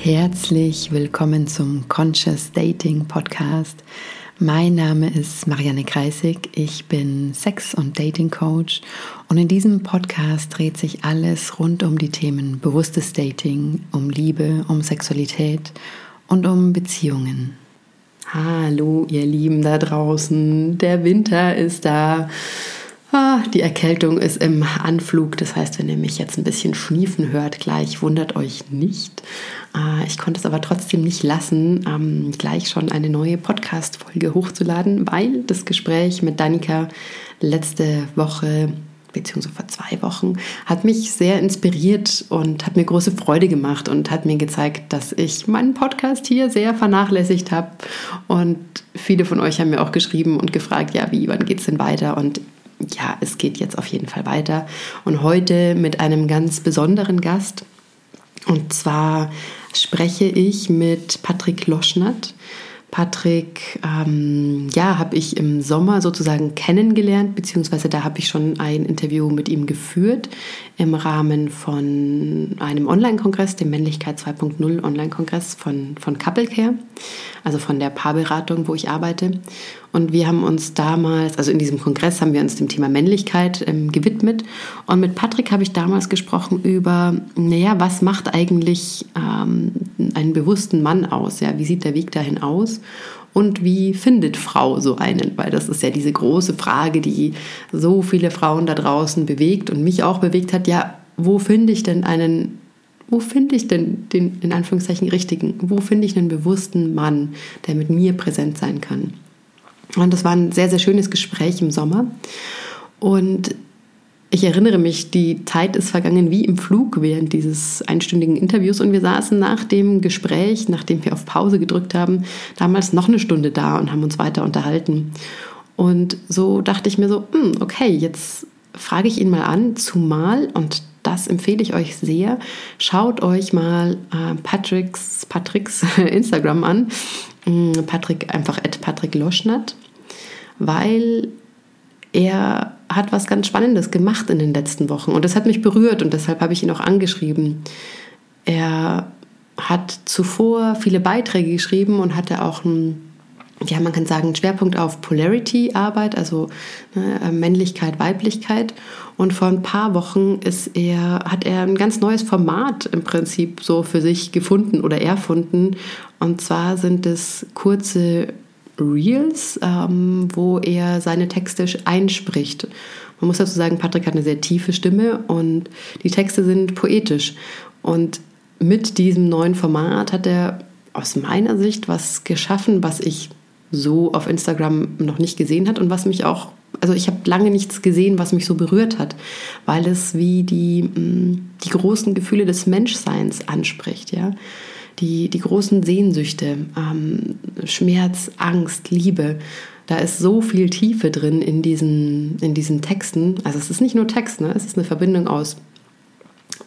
Herzlich willkommen zum Conscious Dating Podcast. Mein Name ist Marianne Kreisig. Ich bin Sex- und Dating Coach und in diesem Podcast dreht sich alles rund um die Themen bewusstes Dating, um Liebe, um Sexualität und um Beziehungen. Hallo, ihr Lieben da draußen. Der Winter ist da. Ah, die Erkältung ist im Anflug, das heißt, wenn ihr mich jetzt ein bisschen schniefen hört, gleich wundert euch nicht. Ah, ich konnte es aber trotzdem nicht lassen, ähm, gleich schon eine neue Podcast-Folge hochzuladen, weil das Gespräch mit Danika letzte Woche beziehungsweise vor zwei Wochen, hat mich sehr inspiriert und hat mir große Freude gemacht und hat mir gezeigt, dass ich meinen Podcast hier sehr vernachlässigt habe. Und viele von euch haben mir auch geschrieben und gefragt, ja, wie, wann geht es denn weiter? Und ja, es geht jetzt auf jeden Fall weiter. Und heute mit einem ganz besonderen Gast. Und zwar spreche ich mit Patrick Loschnert. Patrick, ähm, ja, habe ich im Sommer sozusagen kennengelernt, beziehungsweise da habe ich schon ein Interview mit ihm geführt im Rahmen von einem Online-Kongress, dem Männlichkeit 2.0 Online-Kongress von, von Couple Care, also von der Paarberatung, wo ich arbeite. Und wir haben uns damals, also in diesem Kongress haben wir uns dem Thema Männlichkeit ähm, gewidmet. Und mit Patrick habe ich damals gesprochen über, naja, was macht eigentlich ähm, einen bewussten Mann aus? Ja, wie sieht der Weg dahin aus? Und wie findet Frau so einen? Weil das ist ja diese große Frage, die so viele Frauen da draußen bewegt und mich auch bewegt hat. Ja, wo finde ich denn einen wo finde ich denn den in Anführungszeichen richtigen, wo finde ich einen bewussten Mann, der mit mir präsent sein kann? Und das war ein sehr, sehr schönes Gespräch im Sommer. Und ich erinnere mich, die Zeit ist vergangen wie im Flug während dieses einstündigen Interviews und wir saßen nach dem Gespräch, nachdem wir auf Pause gedrückt haben, damals noch eine Stunde da und haben uns weiter unterhalten. Und so dachte ich mir so, hm, okay, jetzt frage ich ihn mal an, zumal, und das empfehle ich euch sehr, schaut euch mal äh, Patricks, Patricks Instagram an. Hm, Patrick, einfach at Patrick Loschnat, weil er hat was ganz Spannendes gemacht in den letzten Wochen und das hat mich berührt und deshalb habe ich ihn auch angeschrieben. Er hat zuvor viele Beiträge geschrieben und hatte auch einen, ja, man kann sagen, Schwerpunkt auf Polarity-Arbeit, also ne, Männlichkeit, Weiblichkeit. Und vor ein paar Wochen ist er, hat er ein ganz neues Format im Prinzip so für sich gefunden oder erfunden. Und zwar sind es kurze Reels, ähm, wo er seine Texte einspricht. Man muss dazu sagen, Patrick hat eine sehr tiefe Stimme und die Texte sind poetisch. Und mit diesem neuen Format hat er aus meiner Sicht was geschaffen, was ich so auf Instagram noch nicht gesehen hat und was mich auch, also ich habe lange nichts gesehen, was mich so berührt hat, weil es wie die, mm, die großen Gefühle des Menschseins anspricht, ja die, die großen Sehnsüchte, ähm, Schmerz, Angst, Liebe. Da ist so viel Tiefe drin in diesen, in diesen Texten. Also es ist nicht nur Text, ne? es ist eine Verbindung aus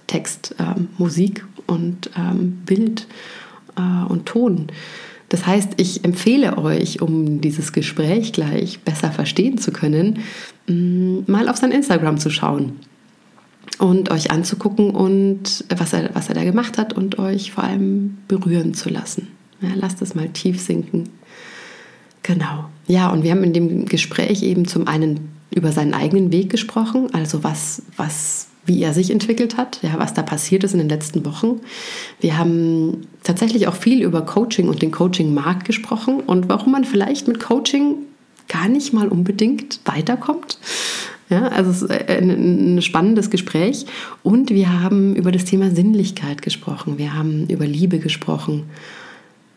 Text, ähm, Musik und ähm, Bild äh, und Ton. Das heißt, ich empfehle euch, um dieses Gespräch gleich besser verstehen zu können, mm, mal auf sein Instagram zu schauen und euch anzugucken und was er, was er da gemacht hat und euch vor allem berühren zu lassen. Ja, lasst es mal tief sinken. Genau. Ja, und wir haben in dem Gespräch eben zum einen über seinen eigenen Weg gesprochen, also was, was, wie er sich entwickelt hat, ja, was da passiert ist in den letzten Wochen. Wir haben tatsächlich auch viel über Coaching und den Coaching-Markt gesprochen und warum man vielleicht mit Coaching gar nicht mal unbedingt weiterkommt. Ja, also es ist ein, ein spannendes Gespräch. Und wir haben über das Thema Sinnlichkeit gesprochen. Wir haben über Liebe gesprochen.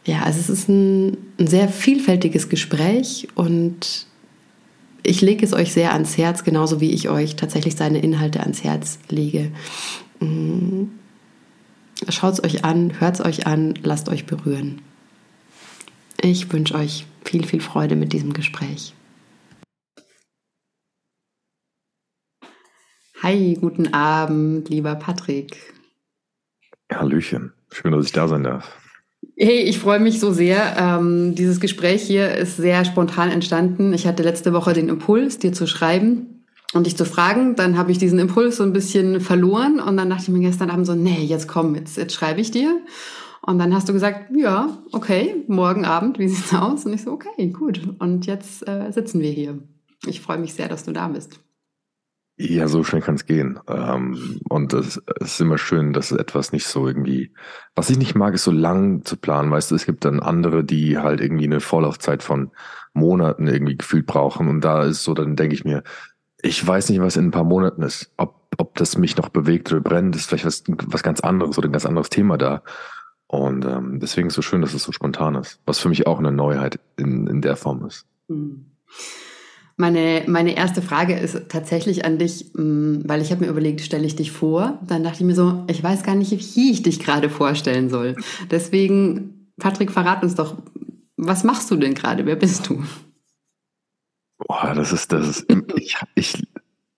Ja, also es ist ein, ein sehr vielfältiges Gespräch und ich lege es euch sehr ans Herz, genauso wie ich euch tatsächlich seine Inhalte ans Herz lege. Mm. Schaut es euch an, hört es euch an, lasst euch berühren. Ich wünsche euch viel, viel Freude mit diesem Gespräch. Hi, guten Abend, lieber Patrick. Hallöchen, schön, dass ich da sein darf. Hey, ich freue mich so sehr. Ähm, dieses Gespräch hier ist sehr spontan entstanden. Ich hatte letzte Woche den Impuls, dir zu schreiben und dich zu fragen. Dann habe ich diesen Impuls so ein bisschen verloren und dann dachte ich mir gestern Abend so, nee, jetzt komm, jetzt, jetzt schreibe ich dir. Und dann hast du gesagt, ja, okay, morgen Abend, wie sieht's aus? Und ich so, okay, gut. Und jetzt äh, sitzen wir hier. Ich freue mich sehr, dass du da bist. Ja, so schnell kann es gehen. Ähm, und es ist immer schön, dass etwas nicht so irgendwie. Was ich nicht mag, ist so lang zu planen. Weißt du, es gibt dann andere, die halt irgendwie eine Vorlaufzeit von Monaten irgendwie gefühlt brauchen. Und da ist so, dann denke ich mir, ich weiß nicht, was in ein paar Monaten ist. Ob, ob das mich noch bewegt oder brennt, ist vielleicht was, was ganz anderes oder ein ganz anderes Thema da. Und ähm, deswegen ist es so schön, dass es so spontan ist. Was für mich auch eine Neuheit in, in der Form ist. Mhm. Meine, meine erste Frage ist tatsächlich an dich, mm, weil ich habe mir überlegt, stelle ich dich vor? Dann dachte ich mir so, ich weiß gar nicht, wie ich dich gerade vorstellen soll. Deswegen, Patrick, verrat uns doch, was machst du denn gerade? Wer bist du? Boah, das ist, das ist, ich, ich,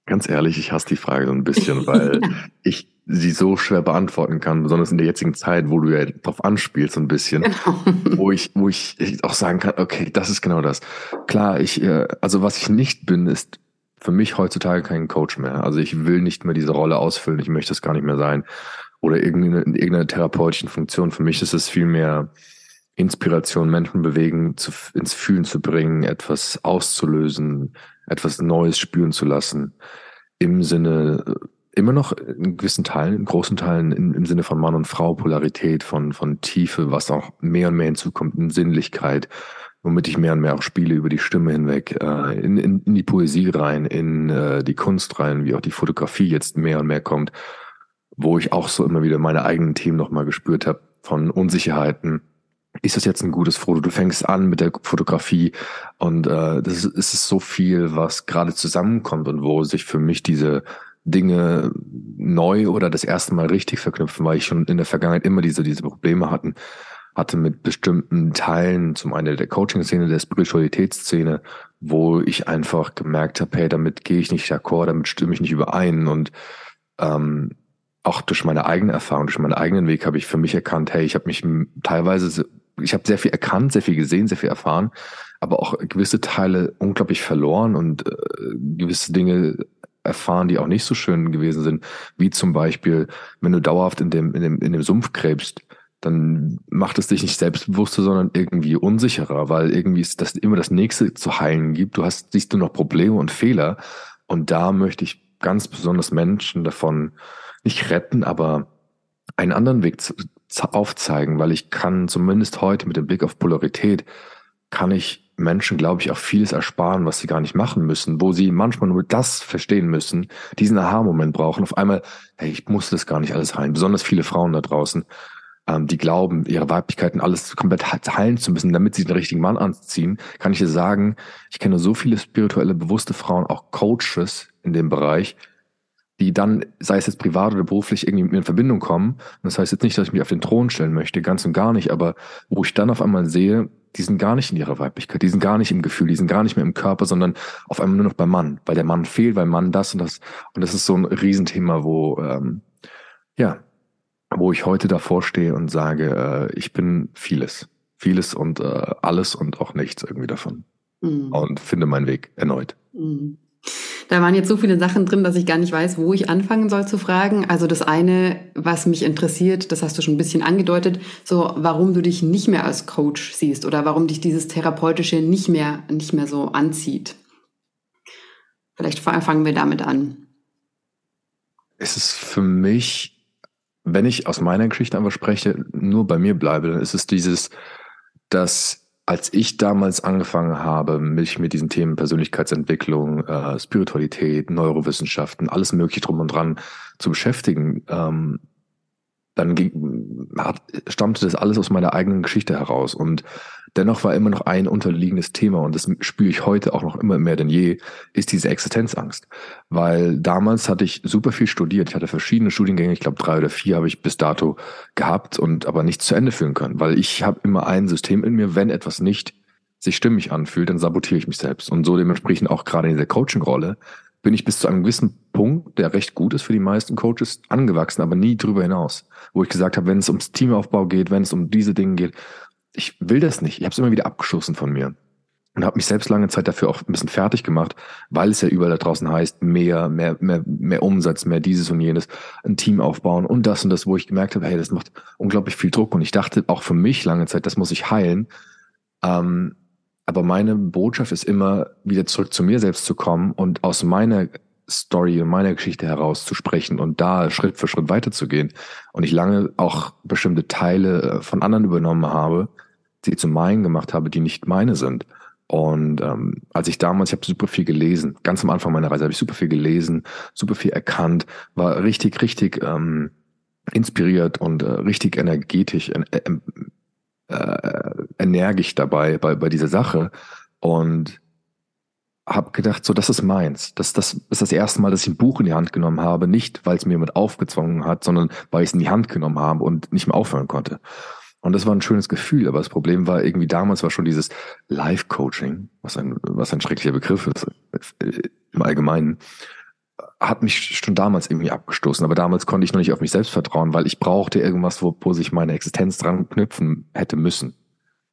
ganz ehrlich, ich hasse die Frage so ein bisschen, weil ich sie so schwer beantworten kann, besonders in der jetzigen Zeit, wo du ja drauf anspielst so ein bisschen, genau. wo ich, wo ich auch sagen kann, okay, das ist genau das. Klar, ich, äh, also was ich nicht bin, ist für mich heutzutage kein Coach mehr. Also ich will nicht mehr diese Rolle ausfüllen, ich möchte es gar nicht mehr sein. Oder irgendeine, irgendeine therapeutischen Funktion. Für mich ist es viel mehr Inspiration, Menschen bewegen, zu, ins Fühlen zu bringen, etwas auszulösen, etwas Neues spüren zu lassen. Im Sinne immer noch in gewissen Teilen, in großen Teilen in, im Sinne von Mann und Frau, Polarität, von, von Tiefe, was auch mehr und mehr hinzukommt, in Sinnlichkeit, womit ich mehr und mehr auch spiele über die Stimme hinweg, äh, in, in, in die Poesie rein, in äh, die Kunst rein, wie auch die Fotografie jetzt mehr und mehr kommt, wo ich auch so immer wieder meine eigenen Themen nochmal gespürt habe, von Unsicherheiten, ist das jetzt ein gutes Foto? Du fängst an mit der Fotografie und äh, das ist, ist so viel, was gerade zusammenkommt und wo sich für mich diese Dinge neu oder das erste Mal richtig verknüpfen, weil ich schon in der Vergangenheit immer diese, diese Probleme hatten, hatte mit bestimmten Teilen, zum einen der Coaching-Szene, der Spiritualitätsszene, wo ich einfach gemerkt habe, hey, damit gehe ich nicht d'accord, damit stimme ich nicht überein. Und ähm, auch durch meine eigene Erfahrung, durch meinen eigenen Weg habe ich für mich erkannt, hey, ich habe mich teilweise, ich habe sehr viel erkannt, sehr viel gesehen, sehr viel erfahren, aber auch gewisse Teile unglaublich verloren und äh, gewisse Dinge erfahren, die auch nicht so schön gewesen sind, wie zum Beispiel, wenn du dauerhaft in dem, in dem, in dem Sumpf gräbst, dann macht es dich nicht selbstbewusster, sondern irgendwie unsicherer, weil irgendwie ist das immer das nächste zu heilen gibt. Du hast, siehst du noch Probleme und Fehler. Und da möchte ich ganz besonders Menschen davon nicht retten, aber einen anderen Weg aufzeigen, weil ich kann zumindest heute mit dem Blick auf Polarität, kann ich Menschen, glaube ich, auch vieles ersparen, was sie gar nicht machen müssen, wo sie manchmal nur das verstehen müssen, diesen Aha-Moment brauchen. Auf einmal, hey, ich muss das gar nicht alles heilen. Besonders viele Frauen da draußen, ähm, die glauben, ihre Weiblichkeiten alles komplett heilen zu müssen, damit sie den richtigen Mann anziehen, kann ich dir sagen, ich kenne so viele spirituelle, bewusste Frauen, auch Coaches in dem Bereich, die dann, sei es jetzt privat oder beruflich, irgendwie mit mir in Verbindung kommen. Das heißt jetzt nicht, dass ich mich auf den Thron stellen möchte, ganz und gar nicht, aber wo ich dann auf einmal sehe, die sind gar nicht in ihrer Weiblichkeit, die sind gar nicht im Gefühl, die sind gar nicht mehr im Körper, sondern auf einmal nur noch beim Mann, weil der Mann fehlt, weil Mann das und das. Und das ist so ein Riesenthema, wo, ähm, ja, wo ich heute davor stehe und sage, äh, ich bin vieles. Vieles und äh, alles und auch nichts irgendwie davon. Mhm. Und finde meinen Weg erneut. Mhm. Da waren jetzt so viele Sachen drin, dass ich gar nicht weiß, wo ich anfangen soll zu fragen. Also das eine, was mich interessiert, das hast du schon ein bisschen angedeutet, so warum du dich nicht mehr als Coach siehst oder warum dich dieses therapeutische nicht mehr nicht mehr so anzieht. Vielleicht fangen wir damit an. Es ist für mich, wenn ich aus meiner Geschichte einfach spreche, nur bei mir bleibe, dann ist es dieses, dass als ich damals angefangen habe, mich mit diesen Themen Persönlichkeitsentwicklung, äh, Spiritualität, Neurowissenschaften, alles mögliche drum und dran zu beschäftigen, ähm, dann ging, hat, stammte das alles aus meiner eigenen Geschichte heraus. Und dennoch war immer noch ein unterliegendes Thema, und das spüre ich heute auch noch immer mehr denn je, ist diese Existenzangst. Weil damals hatte ich super viel studiert. Ich hatte verschiedene Studiengänge, ich glaube drei oder vier habe ich bis dato gehabt und aber nichts zu Ende führen können. Weil ich habe immer ein System in mir, wenn etwas nicht sich stimmig anfühlt, dann sabotiere ich mich selbst. Und so dementsprechend auch gerade in dieser Coaching-Rolle bin ich bis zu einem gewissen Punkt, der recht gut ist für die meisten Coaches, angewachsen, aber nie drüber hinaus. Wo ich gesagt habe, wenn es ums Teamaufbau geht, wenn es um diese Dinge geht, ich will das nicht. Ich habe es immer wieder abgeschossen von mir. und habe mich selbst lange Zeit dafür auch ein bisschen fertig gemacht, weil es ja überall da draußen heißt, mehr, mehr, mehr, mehr Umsatz, mehr dieses und jenes, ein Team aufbauen und das und das, wo ich gemerkt habe, hey, das macht unglaublich viel Druck und ich dachte auch für mich lange Zeit, das muss ich heilen. Ähm, aber meine Botschaft ist immer, wieder zurück zu mir selbst zu kommen und aus meiner Story und meiner Geschichte heraus zu sprechen und da Schritt für Schritt weiterzugehen. Und ich lange auch bestimmte Teile äh, von anderen übernommen habe, die zu meinen gemacht habe, die nicht meine sind. Und ähm, als ich damals, ich habe super viel gelesen, ganz am Anfang meiner Reise habe ich super viel gelesen, super viel erkannt, war richtig, richtig ähm, inspiriert und äh, richtig energetisch, äh, äh, energisch dabei bei, bei dieser Sache und habe gedacht, so das ist meins. Das, das ist das erste Mal, dass ich ein Buch in die Hand genommen habe, nicht weil es mir jemand aufgezwungen hat, sondern weil ich es in die Hand genommen habe und nicht mehr aufhören konnte. Und das war ein schönes Gefühl, aber das Problem war irgendwie damals war schon dieses Live-Coaching, was ein, was ein schrecklicher Begriff ist äh, im Allgemeinen, hat mich schon damals irgendwie abgestoßen. Aber damals konnte ich noch nicht auf mich selbst vertrauen, weil ich brauchte irgendwas, wo, wo sich meine Existenz dran knüpfen hätte müssen,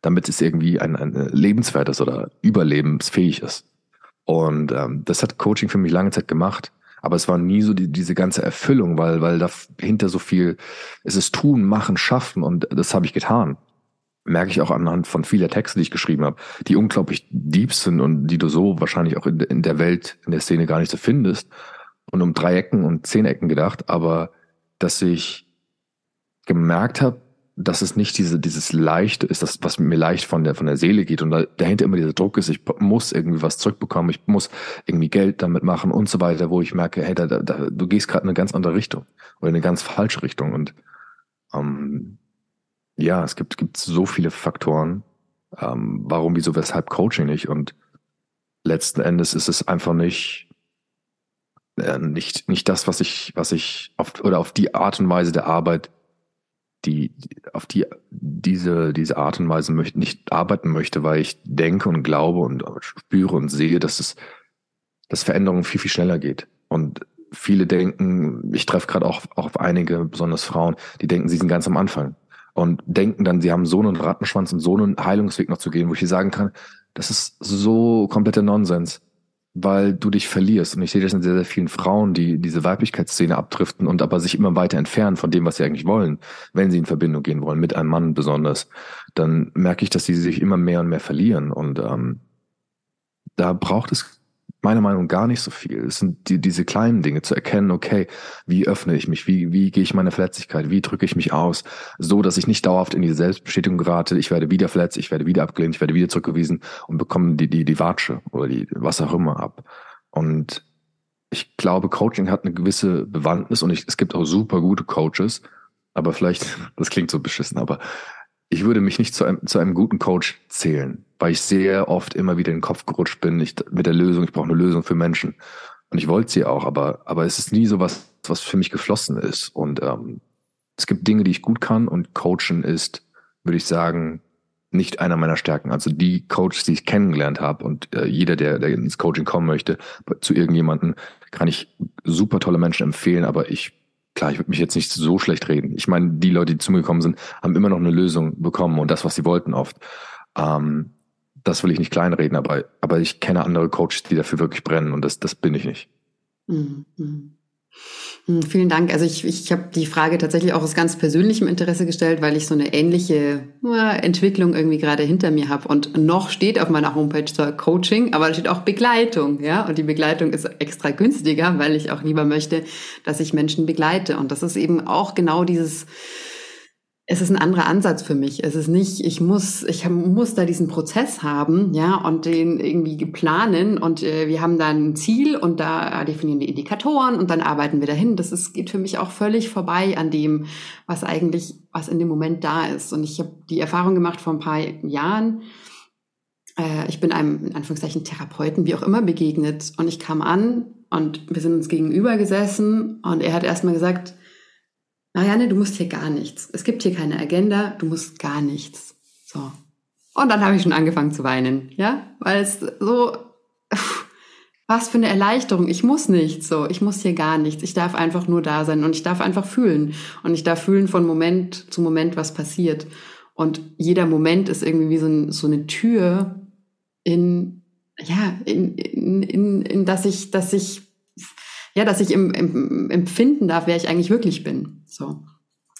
damit es irgendwie ein, ein lebenswertes oder überlebensfähig ist. Und ähm, das hat Coaching für mich lange Zeit gemacht. Aber es war nie so die, diese ganze Erfüllung, weil, weil dahinter so viel, es ist tun, machen, schaffen und das habe ich getan. Merke ich auch anhand von vieler Texte, die ich geschrieben habe, die unglaublich deep sind und die du so wahrscheinlich auch in, in der Welt, in der Szene gar nicht so findest. Und um drei Ecken und zehn Ecken gedacht, aber dass ich gemerkt habe, dass es nicht diese, dieses Leichte ist, das, was mir leicht von der, von der Seele geht und da, dahinter immer dieser Druck ist, ich muss irgendwie was zurückbekommen, ich muss irgendwie Geld damit machen und so weiter, wo ich merke, hey, da, da, du gehst gerade in eine ganz andere Richtung oder in eine ganz falsche Richtung und ähm, ja, es gibt, gibt so viele Faktoren, ähm, warum, wieso, weshalb Coaching nicht und letzten Endes ist es einfach nicht, äh, nicht, nicht das, was ich, was ich auf, oder auf die Art und Weise der Arbeit die, auf die diese, diese Art und Weise möchte, nicht arbeiten möchte, weil ich denke und glaube und spüre und sehe, dass es, dass Veränderung viel, viel schneller geht. Und viele denken, ich treffe gerade auch, auch auf einige, besonders Frauen, die denken, sie sind ganz am Anfang und denken dann, sie haben so einen Rattenschwanz und so einen Heilungsweg noch zu gehen, wo ich sagen kann, das ist so kompletter Nonsens weil du dich verlierst. Und ich sehe das in sehr, sehr vielen Frauen, die diese Weiblichkeitsszene abdriften und aber sich immer weiter entfernen von dem, was sie eigentlich wollen, wenn sie in Verbindung gehen wollen, mit einem Mann besonders, dann merke ich, dass sie sich immer mehr und mehr verlieren. Und ähm, da braucht es meiner Meinung nach gar nicht so viel. Es sind die, diese kleinen Dinge zu erkennen, okay, wie öffne ich mich, wie, wie gehe ich meine Verletzlichkeit, wie drücke ich mich aus, so dass ich nicht dauerhaft in diese Selbstbestätigung gerate, ich werde wieder verletzt, ich werde wieder abgelehnt, ich werde wieder zurückgewiesen und bekomme die, die, die Watsche oder die, was auch immer ab. Und ich glaube, Coaching hat eine gewisse Bewandtnis und ich, es gibt auch super gute Coaches, aber vielleicht, das klingt so beschissen, aber ich würde mich nicht zu einem, zu einem guten Coach zählen, weil ich sehr oft immer wieder in den Kopf gerutscht bin ich, mit der Lösung. Ich brauche eine Lösung für Menschen. Und ich wollte sie auch, aber, aber es ist nie so was, was für mich geflossen ist. Und ähm, es gibt Dinge, die ich gut kann und Coachen ist, würde ich sagen, nicht einer meiner Stärken. Also die Coaches, die ich kennengelernt habe und äh, jeder, der, der ins Coaching kommen möchte, zu irgendjemanden, kann ich super tolle Menschen empfehlen, aber ich klar, ich würde mich jetzt nicht so schlecht reden. Ich meine, die Leute, die zu mir gekommen sind, haben immer noch eine Lösung bekommen und das, was sie wollten oft. Ähm, das will ich nicht kleinreden, aber, aber ich kenne andere Coaches, die dafür wirklich brennen und das, das bin ich nicht. Mhm. Hm, vielen Dank. Also ich, ich habe die Frage tatsächlich auch aus ganz persönlichem Interesse gestellt, weil ich so eine ähnliche äh, Entwicklung irgendwie gerade hinter mir habe. Und noch steht auf meiner Homepage zwar Coaching, aber da steht auch Begleitung, ja. Und die Begleitung ist extra günstiger, weil ich auch lieber möchte, dass ich Menschen begleite. Und das ist eben auch genau dieses es ist ein anderer Ansatz für mich. Es ist nicht, ich muss, ich muss da diesen Prozess haben, ja, und den irgendwie planen und äh, wir haben da ein Ziel und da definieren wir Indikatoren und dann arbeiten wir dahin. Das ist, geht für mich auch völlig vorbei an dem, was eigentlich, was in dem Moment da ist. Und ich habe die Erfahrung gemacht vor ein paar Jahren. Äh, ich bin einem, in Anführungszeichen, Therapeuten, wie auch immer, begegnet und ich kam an und wir sind uns gegenüber gesessen und er hat erstmal gesagt, Marianne, du musst hier gar nichts. Es gibt hier keine Agenda, du musst gar nichts. So. Und dann habe ich schon angefangen zu weinen, ja, weil es so, was für eine Erleichterung. Ich muss nichts, so. Ich muss hier gar nichts. Ich darf einfach nur da sein und ich darf einfach fühlen. Und ich darf fühlen von Moment zu Moment, was passiert. Und jeder Moment ist irgendwie wie so, ein, so eine Tür, in, ja, in, in, in, in dass ich, dass ich, ja, dass ich im, im, empfinden darf, wer ich eigentlich wirklich bin. So.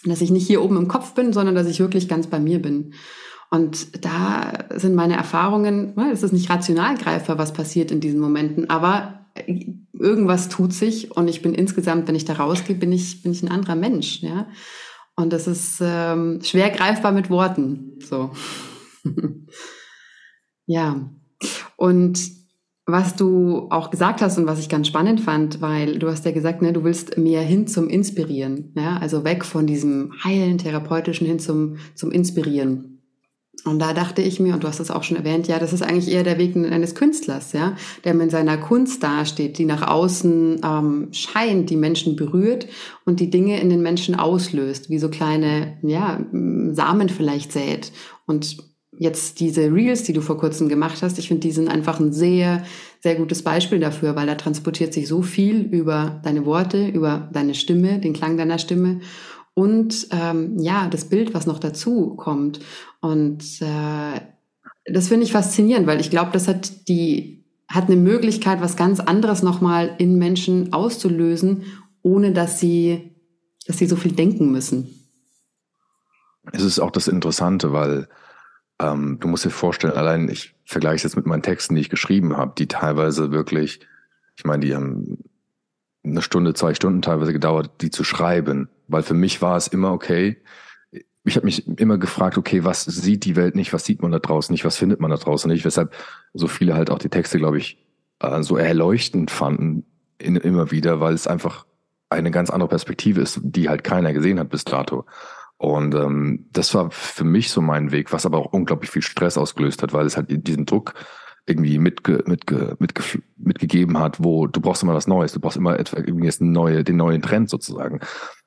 Dass ich nicht hier oben im Kopf bin, sondern dass ich wirklich ganz bei mir bin. Und da sind meine Erfahrungen, es ist nicht rational greifbar, was passiert in diesen Momenten, aber irgendwas tut sich und ich bin insgesamt, wenn ich da rausgehe, bin ich, bin ich ein anderer Mensch, ja. Und das ist ähm, schwer greifbar mit Worten, so. ja. Und was du auch gesagt hast und was ich ganz spannend fand, weil du hast ja gesagt, ne, du willst mehr hin zum Inspirieren, ja, also weg von diesem heilen, therapeutischen hin zum, zum Inspirieren. Und da dachte ich mir, und du hast es auch schon erwähnt, ja, das ist eigentlich eher der Weg eines Künstlers, ja, der mit seiner Kunst dasteht, die nach außen ähm, scheint, die Menschen berührt und die Dinge in den Menschen auslöst, wie so kleine, ja, Samen vielleicht sät. Und jetzt diese Reels, die du vor kurzem gemacht hast, ich finde, die sind einfach ein sehr, sehr gutes Beispiel dafür, weil da transportiert sich so viel über deine Worte, über deine Stimme, den Klang deiner Stimme und ähm, ja, das Bild, was noch dazu kommt. Und äh, das finde ich faszinierend, weil ich glaube, das hat die hat eine Möglichkeit, was ganz anderes nochmal in Menschen auszulösen, ohne dass sie, dass sie so viel denken müssen. Es ist auch das Interessante, weil ähm, du musst dir vorstellen, allein ich vergleiche es jetzt mit meinen Texten, die ich geschrieben habe, die teilweise wirklich, ich meine, die haben eine Stunde, zwei Stunden teilweise gedauert, die zu schreiben. Weil für mich war es immer okay. Ich habe mich immer gefragt, okay, was sieht die Welt nicht, was sieht man da draußen nicht, was findet man da draußen nicht, weshalb so viele halt auch die Texte, glaube ich, äh, so erleuchtend fanden in, immer wieder, weil es einfach eine ganz andere Perspektive ist, die halt keiner gesehen hat bis dato. Und ähm, das war für mich so mein Weg, was aber auch unglaublich viel Stress ausgelöst hat, weil es halt diesen Druck irgendwie mitge, mitge, mitge, mitgegeben hat, wo du brauchst immer was Neues, du brauchst immer etwa irgendwie jetzt neue, den neuen Trend sozusagen.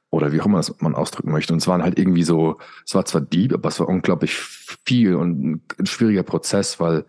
Oder wie auch immer das man ausdrücken möchte. Und es waren halt irgendwie so, es war zwar deep, aber es war unglaublich viel und ein schwieriger Prozess, weil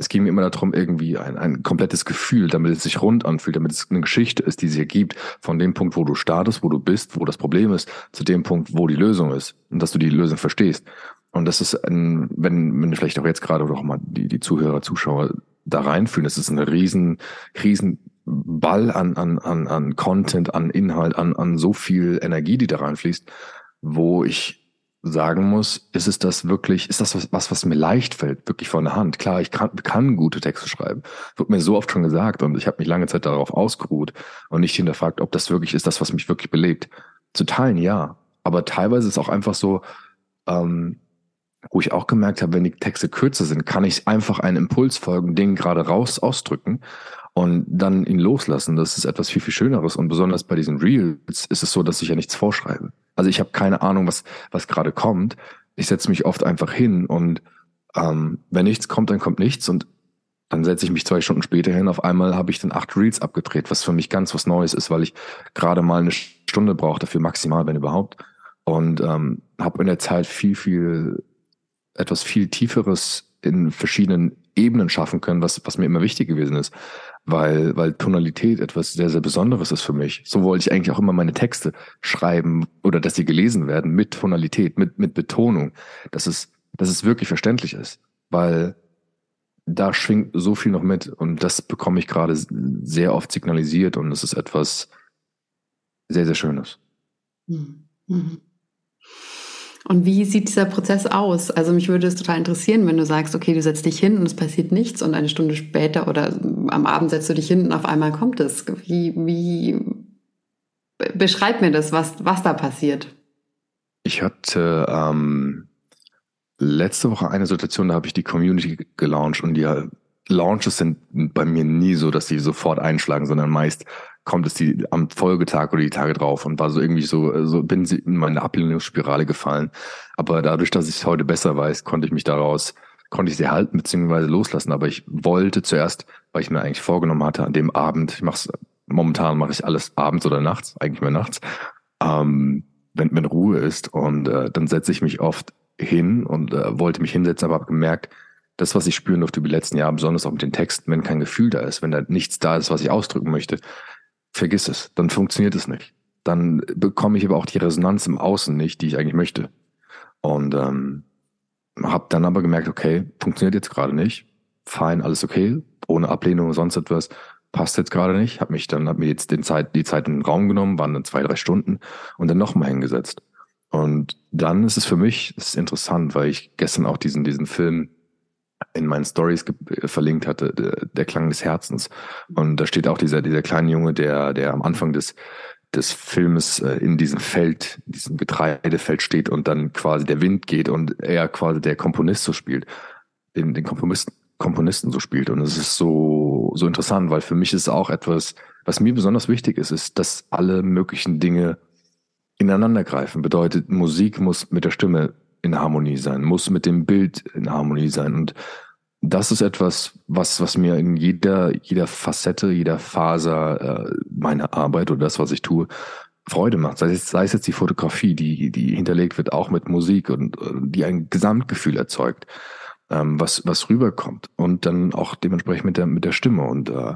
es ging mir immer darum, irgendwie ein, ein komplettes Gefühl, damit es sich rund anfühlt, damit es eine Geschichte ist, die sich ergibt, von dem Punkt, wo du startest, wo du bist, wo das Problem ist, zu dem Punkt, wo die Lösung ist und dass du die Lösung verstehst. Und das ist ein, wenn, wenn vielleicht auch jetzt gerade oder auch mal die, die Zuhörer, Zuschauer da reinfühlen, das ist ein riesen, riesen Ball an, an, an, an Content, an Inhalt, an, an so viel Energie, die da reinfließt, wo ich sagen muss, ist es das wirklich, ist das was, was, mir leicht fällt, wirklich von der Hand? Klar, ich kann, kann gute Texte schreiben. Wird mir so oft schon gesagt und ich habe mich lange Zeit darauf ausgeruht und nicht hinterfragt, ob das wirklich ist, das, was mich wirklich belebt. Zu teilen, ja. Aber teilweise ist es auch einfach so, ähm, wo ich auch gemerkt habe, wenn die Texte kürzer sind, kann ich einfach einen Impuls folgen, den gerade raus ausdrücken und dann ihn loslassen. Das ist etwas viel, viel Schöneres. Und besonders bei diesen Reels ist es so, dass ich ja nichts vorschreibe. Also ich habe keine Ahnung, was, was gerade kommt. Ich setze mich oft einfach hin und ähm, wenn nichts kommt, dann kommt nichts und dann setze ich mich zwei Stunden später hin. Auf einmal habe ich dann acht Reels abgedreht, was für mich ganz was Neues ist, weil ich gerade mal eine Stunde brauche dafür maximal, wenn überhaupt. Und ähm, habe in der Zeit viel, viel etwas viel Tieferes in verschiedenen Ebenen schaffen können, was, was mir immer wichtig gewesen ist. Weil, weil Tonalität etwas sehr, sehr Besonderes ist für mich. So wollte ich eigentlich auch immer meine Texte schreiben oder dass sie gelesen werden mit Tonalität, mit, mit Betonung, dass es, dass es wirklich verständlich ist. Weil da schwingt so viel noch mit und das bekomme ich gerade sehr oft signalisiert und es ist etwas sehr, sehr Schönes. Mhm. mhm. Und wie sieht dieser Prozess aus? Also mich würde es total interessieren, wenn du sagst, okay, du setzt dich hin und es passiert nichts und eine Stunde später oder am Abend setzt du dich hin und auf einmal kommt es. Wie, wie beschreib mir das, was, was da passiert? Ich hatte ähm, letzte Woche eine Situation, da habe ich die Community gelauncht und die Launches sind bei mir nie so, dass sie sofort einschlagen, sondern meist kommt es die am Folgetag oder die Tage drauf und war so irgendwie so, so bin sie in meine Ablehnungsspirale gefallen. Aber dadurch, dass ich es heute besser weiß, konnte ich mich daraus, konnte ich sie halten bzw. loslassen. Aber ich wollte zuerst, weil ich mir eigentlich vorgenommen hatte, an dem Abend, ich mache momentan mache ich alles abends oder nachts, eigentlich mehr nachts, ähm, wenn, wenn Ruhe ist. Und äh, dann setze ich mich oft hin und äh, wollte mich hinsetzen, aber habe gemerkt, das, was ich spüren durfte über die letzten Jahre, besonders auch mit den Texten, wenn kein Gefühl da ist, wenn da nichts da ist, was ich ausdrücken möchte, vergiss es, dann funktioniert es nicht. Dann bekomme ich aber auch die Resonanz im Außen nicht, die ich eigentlich möchte. Und ähm, habe dann aber gemerkt, okay, funktioniert jetzt gerade nicht. fein, alles okay, ohne Ablehnung, sonst etwas, passt jetzt gerade nicht. Habe mich dann, habe mir jetzt den Zeit, die Zeit in den Raum genommen, waren dann zwei, drei Stunden und dann nochmal hingesetzt. Und dann ist es für mich, das ist interessant, weil ich gestern auch diesen, diesen Film in meinen Stories verlinkt hatte, der, Klang des Herzens. Und da steht auch dieser, dieser kleine Junge, der, der am Anfang des, des Filmes äh, in diesem Feld, diesem Getreidefeld steht und dann quasi der Wind geht und er quasi der Komponist so spielt, den, den Komponisten, Komponisten so spielt. Und es ist so, so interessant, weil für mich ist auch etwas, was mir besonders wichtig ist, ist, dass alle möglichen Dinge ineinandergreifen. Bedeutet, Musik muss mit der Stimme in Harmonie sein, muss mit dem Bild in Harmonie sein. Und das ist etwas, was, was mir in jeder, jeder Facette, jeder Faser äh, meiner Arbeit oder das, was ich tue, Freude macht. Sei es, sei es jetzt die Fotografie, die, die hinterlegt wird, auch mit Musik und äh, die ein Gesamtgefühl erzeugt, ähm, was, was rüberkommt. Und dann auch dementsprechend mit der, mit der Stimme. Und äh,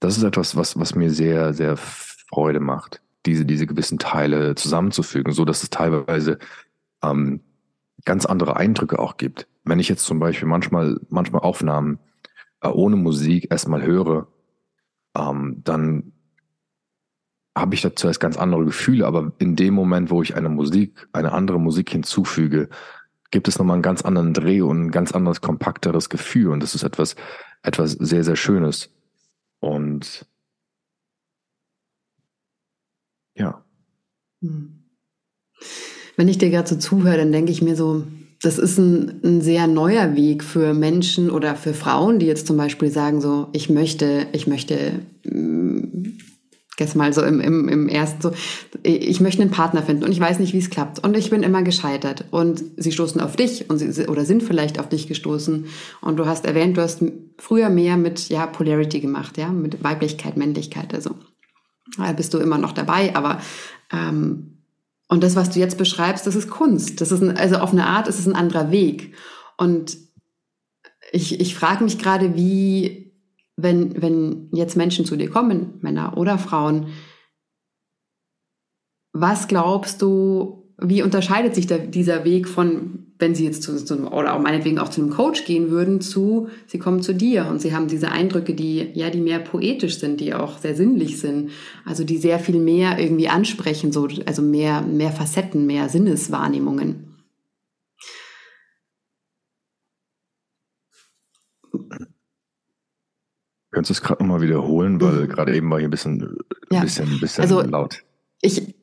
das ist etwas, was, was mir sehr, sehr Freude macht, diese, diese gewissen Teile zusammenzufügen, so dass es teilweise ähm, ganz andere Eindrücke auch gibt. Wenn ich jetzt zum Beispiel manchmal, manchmal Aufnahmen äh, ohne Musik erstmal höre, ähm, dann habe ich da zuerst ganz andere Gefühle, aber in dem Moment, wo ich eine Musik, eine andere Musik hinzufüge, gibt es nochmal einen ganz anderen Dreh und ein ganz anderes, kompakteres Gefühl. Und das ist etwas, etwas sehr, sehr Schönes. Und ja. Hm. Wenn ich dir gerade so zuhöre, dann denke ich mir so, das ist ein, ein, sehr neuer Weg für Menschen oder für Frauen, die jetzt zum Beispiel sagen so, ich möchte, ich möchte, mm, jetzt mal so im, im, im ersten so, ich möchte einen Partner finden und ich weiß nicht, wie es klappt und ich bin immer gescheitert und sie stoßen auf dich und sie, oder sind vielleicht auf dich gestoßen und du hast erwähnt, du hast früher mehr mit, ja, Polarity gemacht, ja, mit Weiblichkeit, Männlichkeit, also da bist du immer noch dabei, aber ähm, und das, was du jetzt beschreibst, das ist Kunst. Das ist ein, also auf eine Art ist es ein anderer Weg. Und ich, ich frage mich gerade, wie, wenn, wenn jetzt Menschen zu dir kommen, Männer oder Frauen, was glaubst du, wie unterscheidet sich der, dieser Weg von wenn sie jetzt zu, zu oder auch meinetwegen auch zu einem Coach gehen würden, zu, sie kommen zu dir und sie haben diese Eindrücke, die, ja, die mehr poetisch sind, die auch sehr sinnlich sind, also die sehr viel mehr irgendwie ansprechen, so, also mehr, mehr Facetten, mehr Sinneswahrnehmungen. Könntest du es gerade nochmal wiederholen, weil mhm. gerade eben war hier ein bisschen, ja. bisschen, bisschen also, laut. Ich,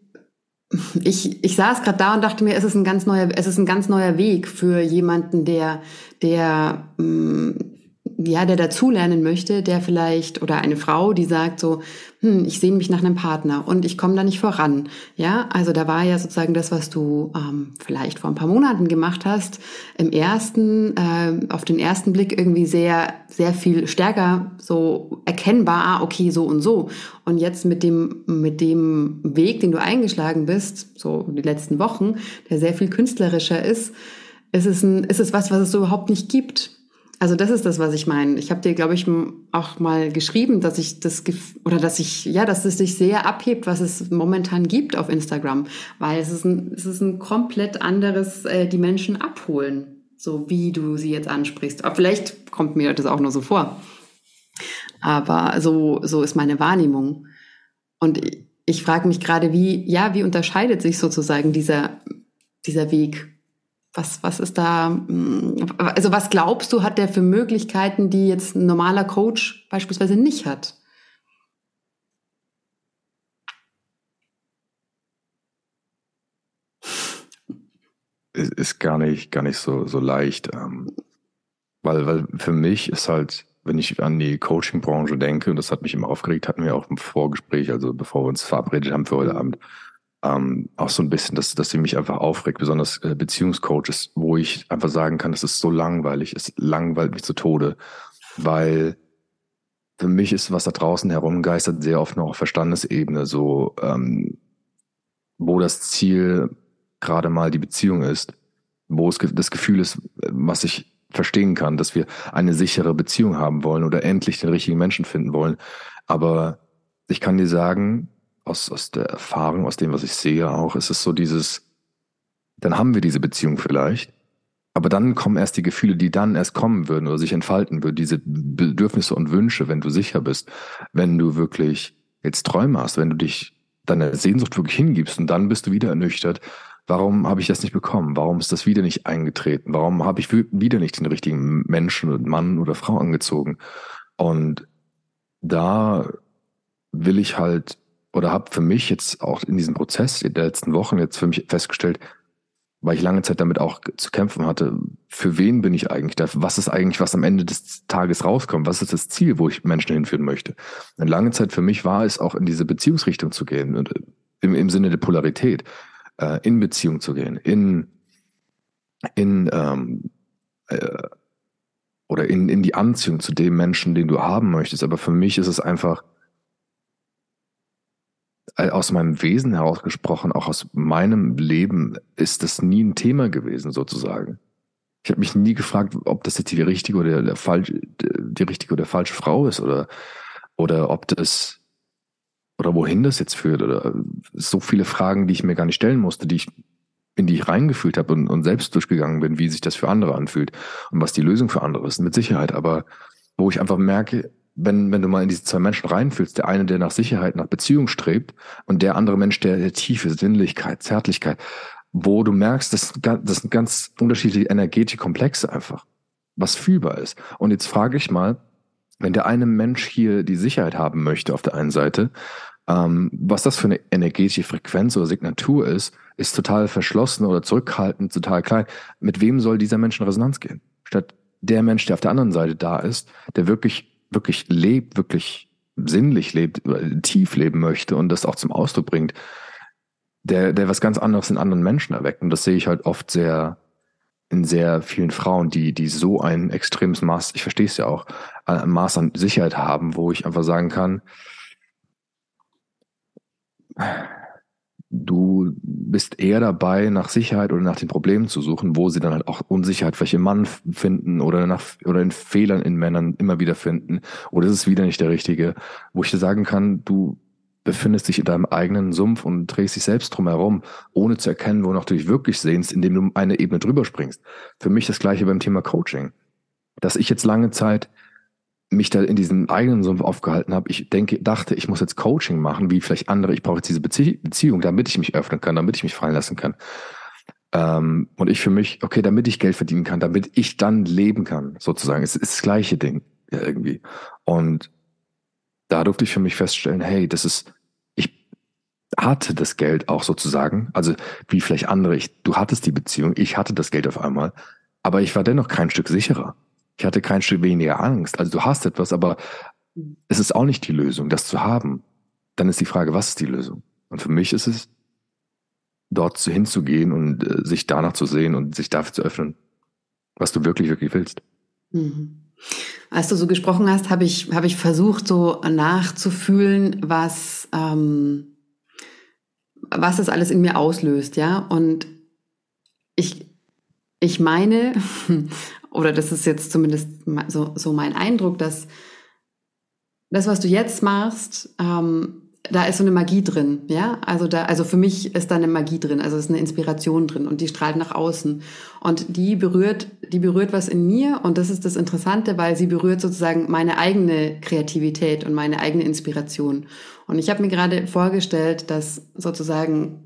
ich, ich saß gerade da und dachte mir, es ist ein ganz neuer, es ist ein ganz neuer Weg für jemanden, der, der mh, mm, ja, der dazulernen möchte, der vielleicht oder eine Frau, die sagt so, hm, ich sehne mich nach einem Partner und ich komme da nicht voran. Ja, also da war ja sozusagen das, was du ähm, vielleicht vor ein paar Monaten gemacht hast, im ersten, äh, auf den ersten Blick irgendwie sehr, sehr viel stärker so erkennbar, ah, okay, so und so. Und jetzt mit dem, mit dem Weg, den du eingeschlagen bist, so die letzten Wochen, der sehr viel künstlerischer ist, ist es, ein, ist es was, was es so überhaupt nicht gibt. Also das ist das, was ich meine. Ich habe dir, glaube ich, auch mal geschrieben, dass ich das oder dass ich ja, dass es sich sehr abhebt, was es momentan gibt auf Instagram, weil es ist ein, es ist ein komplett anderes, äh, die Menschen abholen, so wie du sie jetzt ansprichst. Aber vielleicht kommt mir das auch nur so vor. Aber so so ist meine Wahrnehmung. Und ich, ich frage mich gerade, wie ja, wie unterscheidet sich sozusagen dieser dieser Weg was, was ist da, mm, also was glaubst du, hat der für Möglichkeiten, die jetzt ein normaler Coach beispielsweise nicht hat? Ist gar nicht, gar nicht so, so leicht. Ähm, weil, weil für mich ist halt, wenn ich an die Coaching-Branche denke, und das hat mich immer aufgeregt, hatten wir auch im Vorgespräch, also bevor wir uns verabredet haben für heute Abend, ähm, auch so ein bisschen, dass, dass sie mich einfach aufregt, besonders äh, Beziehungscoaches, wo ich einfach sagen kann, das ist so langweilig, es langweilt mich zu Tode, weil für mich ist, was da draußen herumgeistert, sehr oft noch auf Verstandesebene, so ähm, wo das Ziel gerade mal die Beziehung ist, wo es das Gefühl ist, was ich verstehen kann, dass wir eine sichere Beziehung haben wollen oder endlich den richtigen Menschen finden wollen. Aber ich kann dir sagen, aus, aus der Erfahrung, aus dem, was ich sehe auch, ist es so dieses, dann haben wir diese Beziehung vielleicht Aber dann kommen erst die Gefühle, die dann erst kommen würden oder sich entfalten würden, diese Bedürfnisse und Wünsche, wenn du sicher bist, wenn du wirklich jetzt Träume hast, wenn du dich deiner Sehnsucht wirklich hingibst und dann bist du wieder ernüchtert. Warum habe ich das nicht bekommen? Warum ist das wieder nicht eingetreten? Warum habe ich wieder nicht den richtigen Menschen, Mann oder Frau angezogen? Und da will ich halt oder habe für mich jetzt auch in diesem Prozess der letzten Wochen jetzt für mich festgestellt, weil ich lange Zeit damit auch zu kämpfen hatte, für wen bin ich eigentlich da? Was ist eigentlich, was am Ende des Tages rauskommt? Was ist das Ziel, wo ich Menschen hinführen möchte? Eine lange Zeit für mich war es auch in diese Beziehungsrichtung zu gehen, und im, im Sinne der Polarität, äh, in Beziehung zu gehen, in, in ähm, äh, oder in, in die Anziehung zu dem Menschen, den du haben möchtest. Aber für mich ist es einfach, äh, aus meinem Wesen herausgesprochen, auch aus meinem Leben, ist das nie ein Thema gewesen, sozusagen. Ich habe mich nie gefragt, ob das jetzt die richtige oder der falsche, die richtige oder falsche Frau ist oder, oder ob das oder wohin das jetzt führt oder so viele Fragen, die ich mir gar nicht stellen musste, die ich in die ich reingefühlt habe und, und selbst durchgegangen bin, wie sich das für andere anfühlt und was die Lösung für andere ist, mit Sicherheit. Aber wo ich einfach merke, wenn, wenn du mal in diese zwei Menschen reinfühlst, der eine, der nach Sicherheit, nach Beziehung strebt und der andere Mensch, der, der Tiefe, Sinnlichkeit, Zärtlichkeit, wo du merkst, das, das sind ganz unterschiedliche energetische Komplexe einfach, was fühlbar ist. Und jetzt frage ich mal, wenn der eine Mensch hier die Sicherheit haben möchte auf der einen Seite, ähm, was das für eine energetische Frequenz oder Signatur ist, ist total verschlossen oder zurückhaltend, total klein. Mit wem soll dieser Mensch in Resonanz gehen? Statt der Mensch, der auf der anderen Seite da ist, der wirklich wirklich lebt, wirklich sinnlich lebt, tief leben möchte und das auch zum Ausdruck bringt, der, der was ganz anderes in anderen Menschen erweckt. Und das sehe ich halt oft sehr in sehr vielen Frauen, die, die so ein extremes Maß, ich verstehe es ja auch, ein Maß an Sicherheit haben, wo ich einfach sagen kann, du bist eher dabei, nach Sicherheit oder nach den Problemen zu suchen, wo sie dann halt auch Unsicherheit vielleicht im Mann finden oder nach oder in Fehlern in Männern immer wieder finden. Oder ist es wieder nicht der richtige, wo ich dir sagen kann, du befindest dich in deinem eigenen Sumpf und drehst dich selbst drum herum, ohne zu erkennen, wonach du dich wirklich sehnst, indem du eine Ebene drüber springst. Für mich das gleiche beim Thema Coaching. Dass ich jetzt lange Zeit mich da in diesem eigenen Sumpf aufgehalten habe. Ich denke, dachte, ich muss jetzt Coaching machen, wie vielleicht andere. Ich brauche jetzt diese Bezie Beziehung, damit ich mich öffnen kann, damit ich mich fallen lassen kann. Ähm, und ich für mich, okay, damit ich Geld verdienen kann, damit ich dann leben kann, sozusagen. Es ist das gleiche Ding, ja, irgendwie. Und da durfte ich für mich feststellen, hey, das ist, ich hatte das Geld auch sozusagen, also wie vielleicht andere, ich, du hattest die Beziehung, ich hatte das Geld auf einmal, aber ich war dennoch kein Stück sicherer. Ich hatte kein Stück weniger Angst. Also du hast etwas, aber es ist auch nicht die Lösung, das zu haben. Dann ist die Frage, was ist die Lösung? Und für mich ist es, dort hinzugehen und äh, sich danach zu sehen und sich dafür zu öffnen, was du wirklich, wirklich willst. Mhm. Als du so gesprochen hast, habe ich, habe ich versucht, so nachzufühlen, was, ähm, was das alles in mir auslöst, ja. Und ich, ich meine, oder das ist jetzt zumindest so, so mein Eindruck, dass das, was du jetzt machst, ähm, da ist so eine Magie drin, ja. Also da, also für mich ist da eine Magie drin, also ist eine Inspiration drin und die strahlt nach außen und die berührt, die berührt was in mir und das ist das Interessante, weil sie berührt sozusagen meine eigene Kreativität und meine eigene Inspiration. Und ich habe mir gerade vorgestellt, dass sozusagen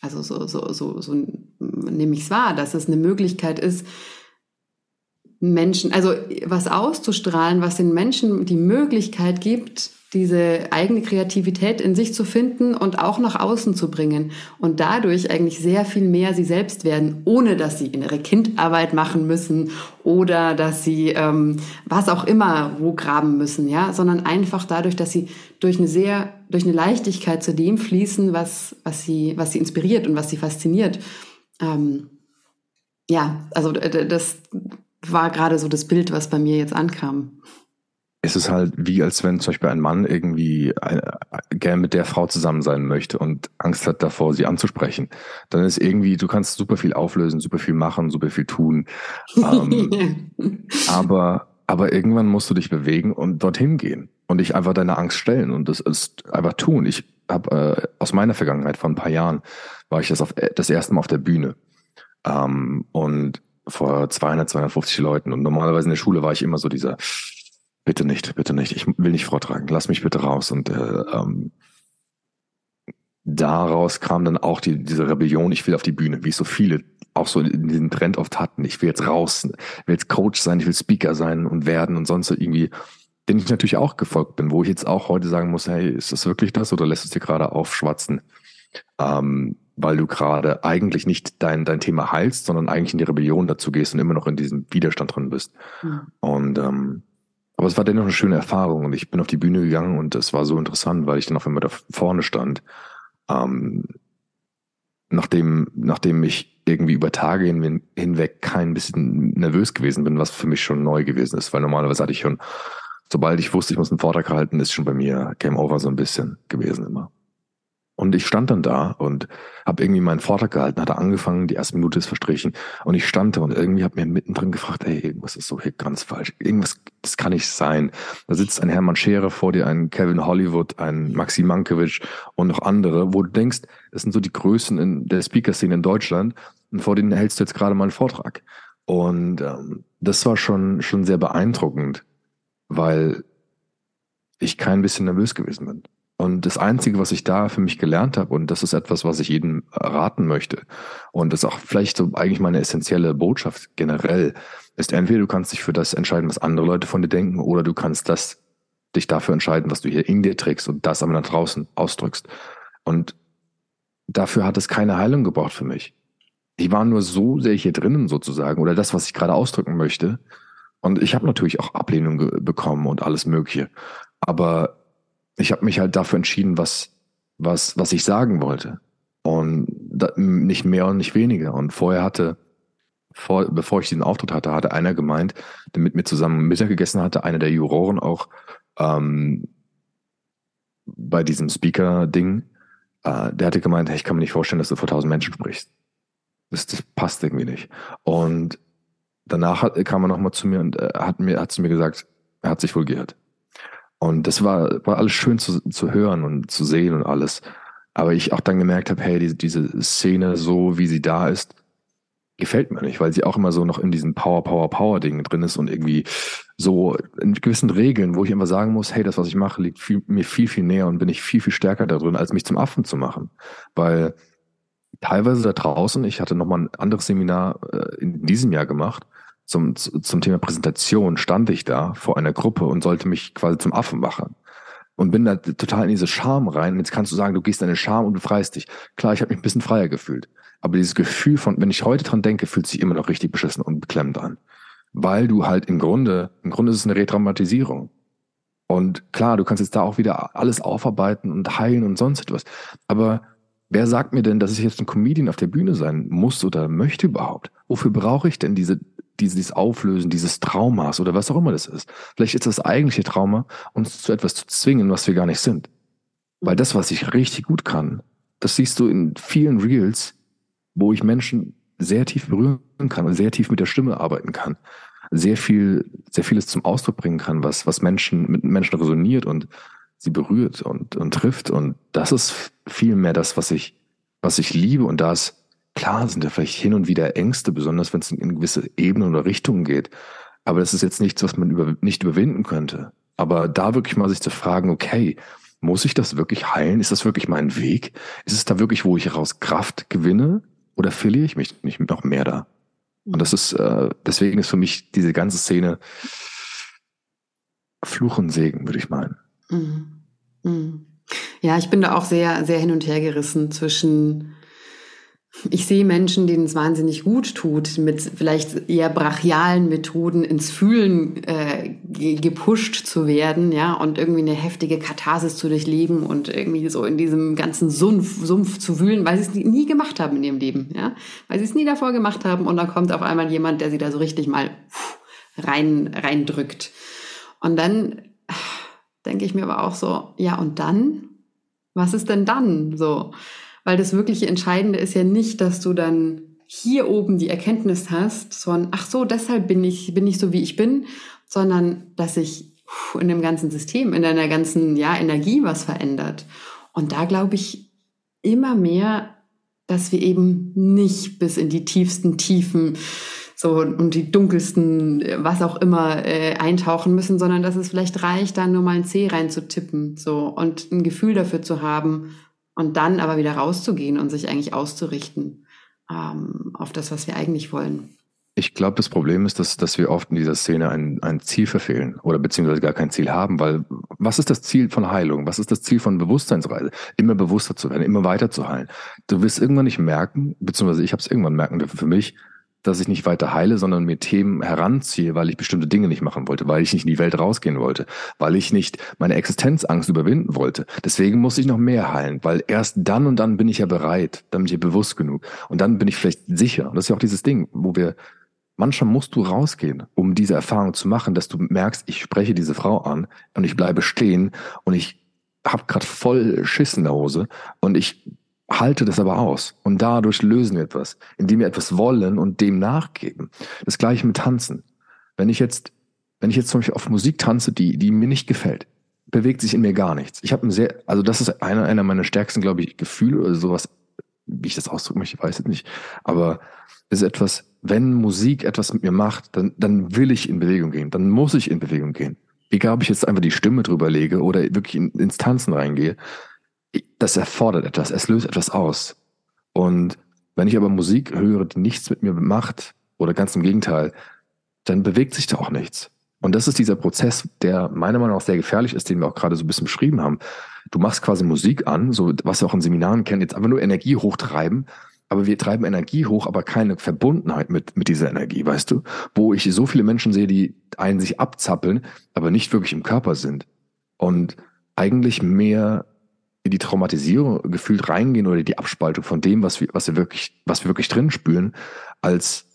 also so, so, so, so nehme ich es wahr, dass es eine Möglichkeit ist, Menschen, also was auszustrahlen, was den Menschen die Möglichkeit gibt, diese eigene Kreativität in sich zu finden und auch nach außen zu bringen und dadurch eigentlich sehr viel mehr sie selbst werden, ohne dass sie innere Kindarbeit machen müssen oder dass sie ähm, was auch immer wo graben müssen, ja, sondern einfach dadurch, dass sie durch eine sehr durch eine Leichtigkeit zu dem fließen, was was sie was sie inspiriert und was sie fasziniert. Ähm, ja, also das war gerade so das Bild, was bei mir jetzt ankam. Es ist halt wie, als wenn zum Beispiel ein Mann irgendwie äh, gern mit der Frau zusammen sein möchte und Angst hat davor, sie anzusprechen. Dann ist irgendwie, du kannst super viel auflösen, super viel machen, super viel tun. Ähm, aber, aber irgendwann musst du dich bewegen und dorthin gehen und dich einfach deiner Angst stellen und das ist einfach tun. Ich habe äh, aus meiner Vergangenheit vor ein paar Jahren war ich das auf, das erste Mal auf der Bühne Ähm, und vor 200, 250 Leuten. Und normalerweise in der Schule war ich immer so dieser, bitte nicht, bitte nicht, ich will nicht vortragen, lass mich bitte raus. Und äh, ähm, daraus kam dann auch die, diese Rebellion, ich will auf die Bühne, wie so viele auch so diesen Trend oft hatten. Ich will jetzt raus, will jetzt Coach sein, ich will Speaker sein und werden und sonst irgendwie, den ich natürlich auch gefolgt bin, wo ich jetzt auch heute sagen muss, hey, ist das wirklich das oder lässt es dir gerade aufschwatzen? Ähm, weil du gerade eigentlich nicht dein, dein Thema heilst, sondern eigentlich in die Rebellion dazu gehst und immer noch in diesem Widerstand drin bist. Mhm. Und ähm, aber es war dennoch eine schöne Erfahrung und ich bin auf die Bühne gegangen und es war so interessant, weil ich dann auf einmal da vorne stand. Ähm, nachdem, nachdem ich irgendwie über Tage hin, hinweg kein bisschen nervös gewesen bin, was für mich schon neu gewesen ist, weil normalerweise hatte ich schon, sobald ich wusste, ich muss einen Vortrag halten, ist schon bei mir Game Over so ein bisschen gewesen immer. Und ich stand dann da und habe irgendwie meinen Vortrag gehalten, hatte angefangen, die erste Minute ist verstrichen und ich stand da und irgendwie habe mir mittendrin gefragt, ey, irgendwas ist so hier ganz falsch, irgendwas, das kann nicht sein. Da sitzt ein Hermann Scherer vor dir, ein Kevin Hollywood, ein Maxim Mankiewicz und noch andere, wo du denkst, das sind so die Größen in der Speaker-Szene in Deutschland und vor denen hältst du jetzt gerade mal einen Vortrag. Und ähm, das war schon, schon sehr beeindruckend, weil ich kein bisschen nervös gewesen bin. Und das Einzige, was ich da für mich gelernt habe, und das ist etwas, was ich jedem raten möchte, und das ist auch vielleicht so eigentlich meine essentielle Botschaft generell, ist entweder du kannst dich für das entscheiden, was andere Leute von dir denken, oder du kannst das, dich dafür entscheiden, was du hier in dir trägst und das aber nach draußen ausdrückst. Und dafür hat es keine Heilung gebraucht für mich. Die waren nur so sehr hier drinnen sozusagen, oder das, was ich gerade ausdrücken möchte. Und ich habe natürlich auch Ablehnung bekommen und alles Mögliche. Aber ich habe mich halt dafür entschieden, was, was, was ich sagen wollte. Und da, nicht mehr und nicht weniger. Und vorher hatte, vor, bevor ich diesen Auftritt hatte, hatte einer gemeint, der mit mir zusammen Mittag gegessen hatte, einer der Juroren auch ähm, bei diesem Speaker-Ding, äh, der hatte gemeint, hey, ich kann mir nicht vorstellen, dass du vor tausend Menschen sprichst. Das, das passt irgendwie nicht. Und danach hat, kam er nochmal zu mir und äh, hat mir, hat zu mir gesagt, er hat sich wohl geirrt. Und das war, war alles schön zu, zu hören und zu sehen und alles. Aber ich auch dann gemerkt habe, hey, diese, diese Szene, so wie sie da ist, gefällt mir nicht, weil sie auch immer so noch in diesem Power, Power, Power-Ding drin ist und irgendwie so in gewissen Regeln, wo ich immer sagen muss, hey, das, was ich mache, liegt viel, mir viel, viel näher und bin ich viel, viel stärker da drin, als mich zum Affen zu machen. Weil teilweise da draußen, ich hatte nochmal ein anderes Seminar äh, in diesem Jahr gemacht, zum, zum Thema Präsentation stand ich da vor einer Gruppe und sollte mich quasi zum Affen machen. Und bin da total in diese Scham rein. Und jetzt kannst du sagen, du gehst in eine Scham und befreist dich. Klar, ich habe mich ein bisschen freier gefühlt. Aber dieses Gefühl von, wenn ich heute dran denke, fühlt sich immer noch richtig beschissen und beklemmend an. Weil du halt im Grunde, im Grunde ist es eine Retraumatisierung. Und klar, du kannst jetzt da auch wieder alles aufarbeiten und heilen und sonst etwas. Aber wer sagt mir denn, dass ich jetzt ein Comedian auf der Bühne sein muss oder möchte überhaupt? Wofür brauche ich denn diese dieses Auflösen dieses Traumas oder was auch immer das ist. Vielleicht ist das eigentliche Trauma, uns zu etwas zu zwingen, was wir gar nicht sind. Weil das, was ich richtig gut kann, das siehst du in vielen Reels, wo ich Menschen sehr tief berühren kann und sehr tief mit der Stimme arbeiten kann. Sehr viel, sehr vieles zum Ausdruck bringen kann, was, was Menschen, mit Menschen resoniert und sie berührt und, und trifft. Und das ist viel mehr das, was ich, was ich liebe. Und das Klar sind da vielleicht hin und wieder Ängste, besonders wenn es in gewisse Ebenen oder Richtungen geht. Aber das ist jetzt nichts, was man über, nicht überwinden könnte. Aber da wirklich mal sich zu fragen, okay, muss ich das wirklich heilen? Ist das wirklich mein Weg? Ist es da wirklich, wo ich raus Kraft gewinne? Oder verliere ich mich nicht noch mehr da? Und das ist, äh, deswegen ist für mich diese ganze Szene Fluch und Segen, würde ich meinen. Mhm. Mhm. Ja, ich bin da auch sehr, sehr hin und her gerissen zwischen ich sehe Menschen, denen es wahnsinnig gut tut, mit vielleicht eher brachialen Methoden ins Fühlen äh, gepusht zu werden, ja, und irgendwie eine heftige Katharsis zu durchleben und irgendwie so in diesem ganzen Sumpf, Sumpf zu wühlen, weil sie es nie gemacht haben in ihrem Leben, ja, weil sie es nie davor gemacht haben und dann kommt auf einmal jemand, der sie da so richtig mal rein reindrückt. Und dann denke ich mir aber auch so, ja, und dann? Was ist denn dann so? Weil das wirkliche Entscheidende ist ja nicht, dass du dann hier oben die Erkenntnis hast, sondern ach so, deshalb bin ich, bin ich so, wie ich bin, sondern dass sich in dem ganzen System, in deiner ganzen ja, Energie was verändert. Und da glaube ich immer mehr dass wir eben nicht bis in die tiefsten Tiefen so und die dunkelsten, was auch immer, äh, eintauchen müssen, sondern dass es vielleicht reicht, da nur mal ein C reinzutippen, so und ein Gefühl dafür zu haben und dann aber wieder rauszugehen und sich eigentlich auszurichten ähm, auf das, was wir eigentlich wollen. Ich glaube, das Problem ist, dass, dass wir oft in dieser Szene ein, ein Ziel verfehlen oder beziehungsweise gar kein Ziel haben, weil was ist das Ziel von Heilung? Was ist das Ziel von Bewusstseinsreise? Immer bewusster zu werden, immer weiter zu heilen. Du wirst irgendwann nicht merken, beziehungsweise ich habe es irgendwann merken dürfen für mich, dass ich nicht weiter heile, sondern mir Themen heranziehe, weil ich bestimmte Dinge nicht machen wollte, weil ich nicht in die Welt rausgehen wollte, weil ich nicht meine Existenzangst überwinden wollte. Deswegen muss ich noch mehr heilen, weil erst dann und dann bin ich ja bereit, dann bin ich ja bewusst genug und dann bin ich vielleicht sicher. Und das ist ja auch dieses Ding, wo wir manchmal musst du rausgehen, um diese Erfahrung zu machen, dass du merkst, ich spreche diese Frau an und ich bleibe stehen und ich habe gerade voll Schiss in der Hose und ich halte das aber aus. Und dadurch lösen wir etwas, indem wir etwas wollen und dem nachgeben. Das gleiche mit Tanzen. Wenn ich jetzt, wenn ich jetzt zum Beispiel auf Musik tanze, die, die mir nicht gefällt, bewegt sich in mir gar nichts. Ich habe ein sehr, also das ist einer, einer meiner stärksten, glaube ich, Gefühle oder sowas, wie ich das ausdrücken möchte, ich weiß es nicht. Aber es ist etwas, wenn Musik etwas mit mir macht, dann, dann will ich in Bewegung gehen, dann muss ich in Bewegung gehen. Egal, ob ich jetzt einfach die Stimme drüber lege oder wirklich in, ins Tanzen reingehe das erfordert etwas, es löst etwas aus. Und wenn ich aber Musik höre, die nichts mit mir macht, oder ganz im Gegenteil, dann bewegt sich da auch nichts. Und das ist dieser Prozess, der meiner Meinung nach sehr gefährlich ist, den wir auch gerade so ein bisschen beschrieben haben. Du machst quasi Musik an, so was wir auch in Seminaren kennen, jetzt einfach nur Energie hochtreiben, aber wir treiben Energie hoch, aber keine Verbundenheit mit, mit dieser Energie, weißt du? Wo ich so viele Menschen sehe, die einen sich abzappeln, aber nicht wirklich im Körper sind. Und eigentlich mehr in die Traumatisierung gefühlt reingehen oder die Abspaltung von dem, was wir, was wir wirklich, was wir wirklich drin spüren, als,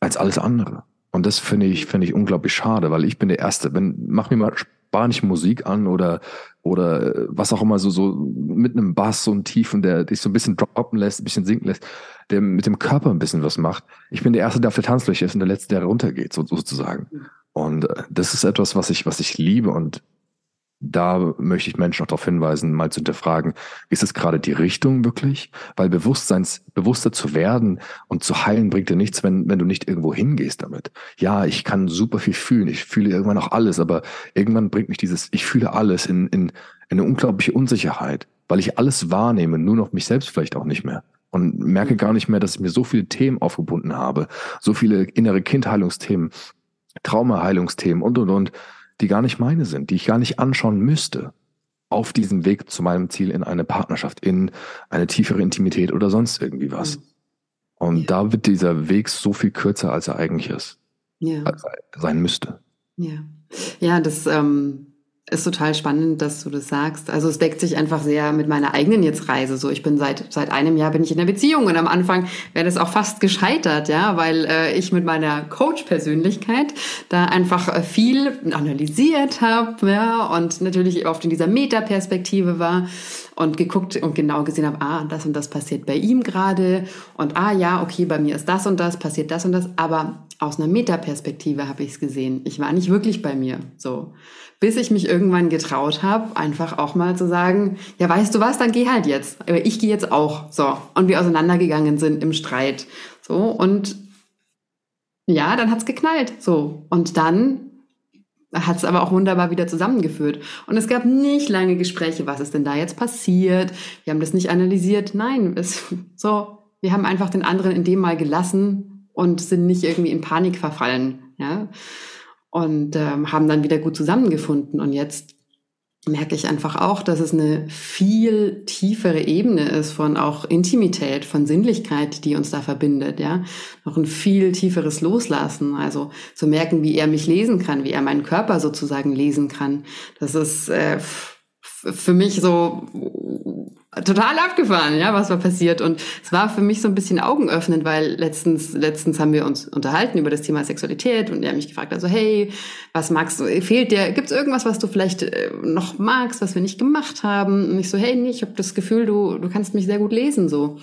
als alles andere. Und das finde ich, finde ich unglaublich schade, weil ich bin der Erste, wenn, mach mir mal spanische Musik an oder, oder äh, was auch immer so, so mit einem Bass so ein Tiefen, der dich so ein bisschen droppen lässt, ein bisschen sinken lässt, der mit dem Körper ein bisschen was macht. Ich bin der Erste, der auf der Tanzfläche ist und der Letzte, der runtergeht, so, sozusagen. Und äh, das ist etwas, was ich, was ich liebe und da möchte ich Menschen auch darauf hinweisen, mal zu hinterfragen, ist es gerade die Richtung wirklich? Weil Bewusstseins, bewusster zu werden und zu heilen bringt dir nichts, wenn, wenn du nicht irgendwo hingehst damit. Ja, ich kann super viel fühlen. Ich fühle irgendwann auch alles, aber irgendwann bringt mich dieses, ich fühle alles in, in, in eine unglaubliche Unsicherheit, weil ich alles wahrnehme, nur noch mich selbst vielleicht auch nicht mehr. Und merke gar nicht mehr, dass ich mir so viele Themen aufgebunden habe, so viele innere Kindheilungsthemen, Traumaheilungsthemen und, und, und die gar nicht meine sind, die ich gar nicht anschauen müsste auf diesem Weg zu meinem Ziel in eine Partnerschaft, in eine tiefere Intimität oder sonst irgendwie was. Mhm. Und ja. da wird dieser Weg so viel kürzer, als er eigentlich ist, ja. sein müsste. Ja, ja das ähm, ist total spannend, dass du das sagst. Also es deckt sich einfach sehr mit meiner eigenen jetzt Reise. So, ich bin seit seit einem Jahr bin ich in der Beziehung und am Anfang wäre das auch fast gescheitert, ja, weil äh, ich mit meiner Coach-Persönlichkeit da einfach äh, viel analysiert habe, ja, und natürlich oft in dieser Metaperspektive war und geguckt und genau gesehen habe, ah, das und das passiert bei ihm gerade und ah ja, okay, bei mir ist das und das, passiert das und das, aber aus einer Metaperspektive habe ich es gesehen. Ich war nicht wirklich bei mir, so bis ich mich irgendwann getraut habe, einfach auch mal zu sagen, ja, weißt du was, dann geh halt jetzt. Aber ich gehe jetzt auch. So. Und wir auseinandergegangen sind im Streit. So. Und ja, dann hat's geknallt. So. Und dann hat es aber auch wunderbar wieder zusammengeführt. Und es gab nicht lange Gespräche, was ist denn da jetzt passiert? Wir haben das nicht analysiert. Nein, es, so, wir haben einfach den anderen in dem mal gelassen und sind nicht irgendwie in Panik verfallen. Ja und ähm, haben dann wieder gut zusammengefunden. Und jetzt merke ich einfach auch, dass es eine viel tiefere Ebene ist von auch Intimität, von Sinnlichkeit, die uns da verbindet, ja. Noch ein viel tieferes Loslassen, also zu merken, wie er mich lesen kann, wie er meinen Körper sozusagen lesen kann. Das ist äh, für mich so total abgefahren, ja, was war passiert. Und es war für mich so ein bisschen augenöffnend, weil letztens, letztens haben wir uns unterhalten über das Thema Sexualität und er hat mich gefragt, also hey, was magst du, fehlt dir, gibt's irgendwas, was du vielleicht äh, noch magst, was wir nicht gemacht haben? Und ich so, hey, nee, ich habe das Gefühl, du, du kannst mich sehr gut lesen, so.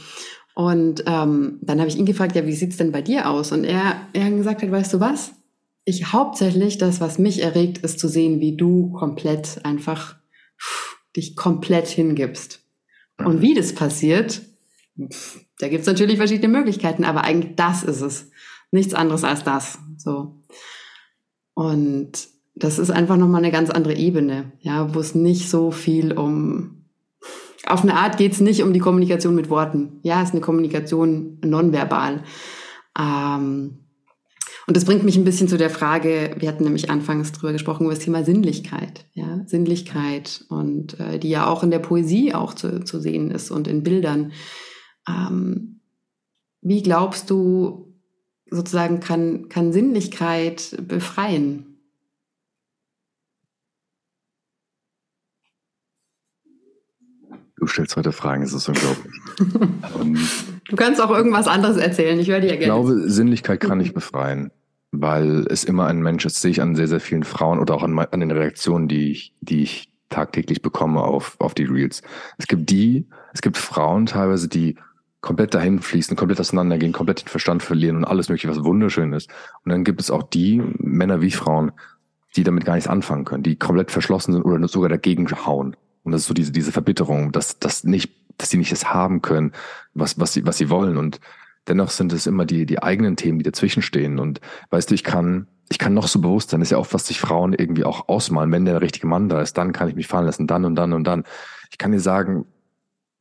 Und ähm, dann habe ich ihn gefragt, ja, wie sieht's denn bei dir aus? Und er, er gesagt hat, weißt du was? Ich hauptsächlich das, was mich erregt, ist zu sehen, wie du komplett einfach dich komplett hingibst. Und wie das passiert, da gibt es natürlich verschiedene Möglichkeiten, aber eigentlich das ist es. Nichts anderes als das. So. Und das ist einfach nochmal eine ganz andere Ebene, ja, wo es nicht so viel um, auf eine Art geht es nicht um die Kommunikation mit Worten. Ja, es ist eine Kommunikation nonverbal. Ähm, und das bringt mich ein bisschen zu der Frage, wir hatten nämlich anfangs drüber gesprochen, über das Thema Sinnlichkeit. Ja, Sinnlichkeit und äh, die ja auch in der Poesie auch zu, zu sehen ist und in Bildern. Ähm, wie glaubst du, sozusagen kann, kann Sinnlichkeit befreien? Du stellst heute Fragen, es ist unglaublich. du kannst auch irgendwas anderes erzählen, ich höre dir ja gerne. Ich glaube, Sinnlichkeit kann nicht befreien weil es immer ein Mensch ist, sehe ich an sehr, sehr vielen Frauen oder auch an, an den Reaktionen, die ich, die ich tagtäglich bekomme auf, auf die Reels. Es gibt die, es gibt Frauen teilweise, die komplett dahin fließen, komplett auseinandergehen, komplett den Verstand verlieren und alles mögliche, was wunderschön ist. Und dann gibt es auch die, Männer wie Frauen, die damit gar nichts anfangen können, die komplett verschlossen sind oder sogar dagegen hauen. Und das ist so diese, diese Verbitterung, dass, dass nicht, dass sie nicht das haben können, was, was sie, was sie wollen. Und dennoch sind es immer die, die eigenen Themen, die dazwischen stehen. Und weißt du, ich kann, ich kann noch so bewusst sein, ist ja auch, was sich Frauen irgendwie auch ausmalen. Wenn der richtige Mann da ist, dann kann ich mich fallen lassen, dann und dann und dann. Ich kann dir sagen,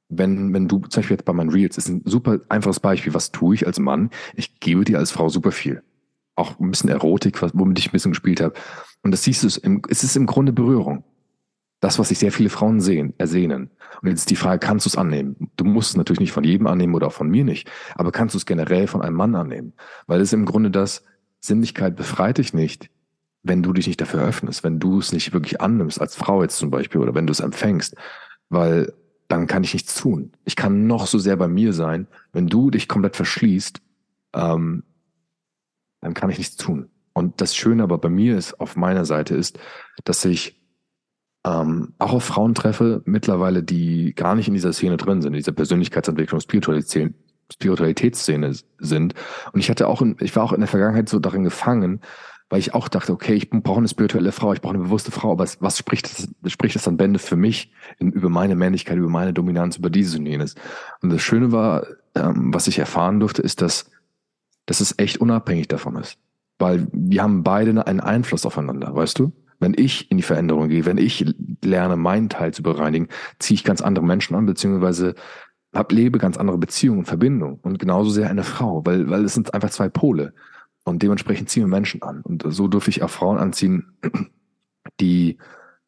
wenn, wenn du zum Beispiel jetzt bei meinen Reels, ist ein super einfaches Beispiel, was tue ich als Mann? Ich gebe dir als Frau super viel. Auch ein bisschen Erotik, womit ich ein bisschen gespielt habe. Und das siehst du, es ist im Grunde Berührung. Das, was sich sehr viele Frauen sehen, ersehnen. Und jetzt ist die Frage, kannst du es annehmen? Du musst es natürlich nicht von jedem annehmen oder auch von mir nicht, aber kannst du es generell von einem Mann annehmen? Weil es im Grunde das, Sinnlichkeit befreit dich nicht, wenn du dich nicht dafür öffnest, wenn du es nicht wirklich annimmst, als Frau jetzt zum Beispiel, oder wenn du es empfängst, weil dann kann ich nichts tun. Ich kann noch so sehr bei mir sein, wenn du dich komplett verschließt, ähm, dann kann ich nichts tun. Und das Schöne aber bei mir ist, auf meiner Seite ist, dass ich ähm, auch auf Frauen treffe, mittlerweile, die gar nicht in dieser Szene drin sind, in dieser Persönlichkeitsentwicklung, Spiritualitätsszene sind. Und ich hatte auch, in, ich war auch in der Vergangenheit so darin gefangen, weil ich auch dachte, okay, ich brauche eine spirituelle Frau, ich brauche eine bewusste Frau, aber was spricht das, spricht das dann Bände für mich in, über meine Männlichkeit, über meine Dominanz, über dieses und jenes? Und das Schöne war, ähm, was ich erfahren durfte, ist, dass, dass es echt unabhängig davon ist. Weil wir haben beide einen Einfluss aufeinander, weißt du? Wenn ich in die Veränderung gehe, wenn ich lerne, meinen Teil zu bereinigen, ziehe ich ganz andere Menschen an, beziehungsweise hab, lebe ganz andere Beziehungen und Verbindungen. Und genauso sehr eine Frau, weil, weil es sind einfach zwei Pole. Und dementsprechend ziehen wir Menschen an. Und so dürfe ich auch Frauen anziehen, die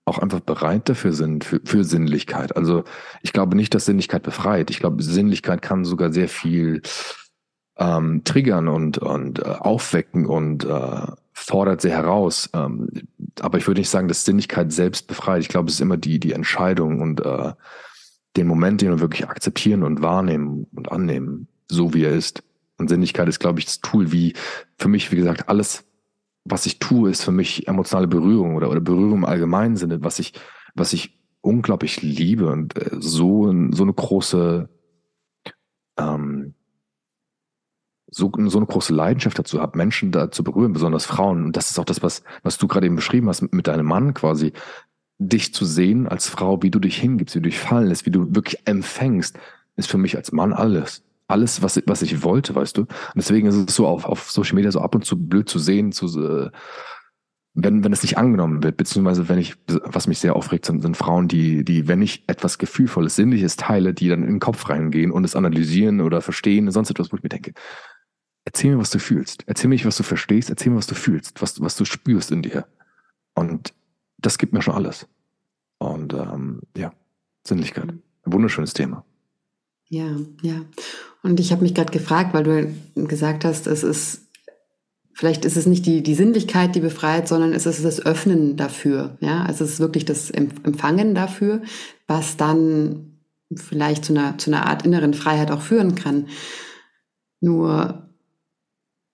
auch einfach bereit dafür sind, für, für Sinnlichkeit. Also ich glaube nicht, dass Sinnlichkeit befreit. Ich glaube, Sinnlichkeit kann sogar sehr viel ähm, triggern und, und äh, aufwecken und äh, fordert sehr heraus. Ähm, aber ich würde nicht sagen, dass Sinnlichkeit selbst befreit. Ich glaube, es ist immer die, die Entscheidung und äh, den Moment, den wir wirklich akzeptieren und wahrnehmen und annehmen, so wie er ist. Und Sinnlichkeit ist, glaube ich, das Tool, wie für mich, wie gesagt, alles, was ich tue, ist für mich emotionale Berührung oder, oder Berührung im allgemeinen Sinne, was ich, was ich unglaublich liebe und äh, so, so eine große ähm, so, so eine große Leidenschaft dazu habe, Menschen da zu berühren, besonders Frauen. Und das ist auch das, was, was du gerade eben beschrieben hast mit deinem Mann quasi. Dich zu sehen als Frau, wie du dich hingibst, wie du dich fallen lässt, wie du wirklich empfängst, ist für mich als Mann alles. Alles, was, was ich wollte, weißt du. Und deswegen ist es so auf, auf Social Media so ab und zu blöd zu sehen, zu, äh, wenn, wenn es nicht angenommen wird, beziehungsweise wenn ich, was mich sehr aufregt, sind, sind Frauen, die, die, wenn ich etwas Gefühlvolles, Sinnliches teile, die dann in den Kopf reingehen und es analysieren oder verstehen, sonst etwas, wo ich mir denke, Erzähl mir, was du fühlst. Erzähl mir, was du verstehst. Erzähl mir, was du fühlst, was, was du spürst in dir. Und das gibt mir schon alles. Und ähm, ja, Sinnlichkeit. Ein wunderschönes Thema. Ja, ja. Und ich habe mich gerade gefragt, weil du gesagt hast, es ist, vielleicht ist es nicht die, die Sinnlichkeit, die befreit, sondern es ist das Öffnen dafür. Ja, also es ist wirklich das Empfangen dafür, was dann vielleicht zu einer, zu einer Art inneren Freiheit auch führen kann. Nur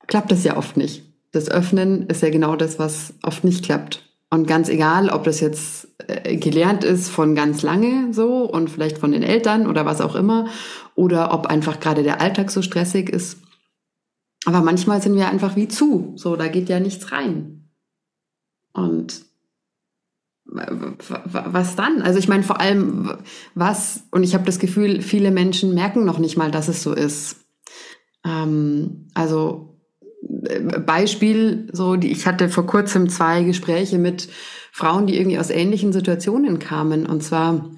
klappt das ja oft nicht. Das Öffnen ist ja genau das, was oft nicht klappt. Und ganz egal, ob das jetzt äh, gelernt ist von ganz lange so und vielleicht von den Eltern oder was auch immer, oder ob einfach gerade der Alltag so stressig ist. Aber manchmal sind wir einfach wie zu. So, da geht ja nichts rein. Und was dann? Also ich meine vor allem, was, und ich habe das Gefühl, viele Menschen merken noch nicht mal, dass es so ist. Ähm, also äh, Beispiel, so, die, ich hatte vor kurzem zwei Gespräche mit Frauen, die irgendwie aus ähnlichen Situationen kamen. Und zwar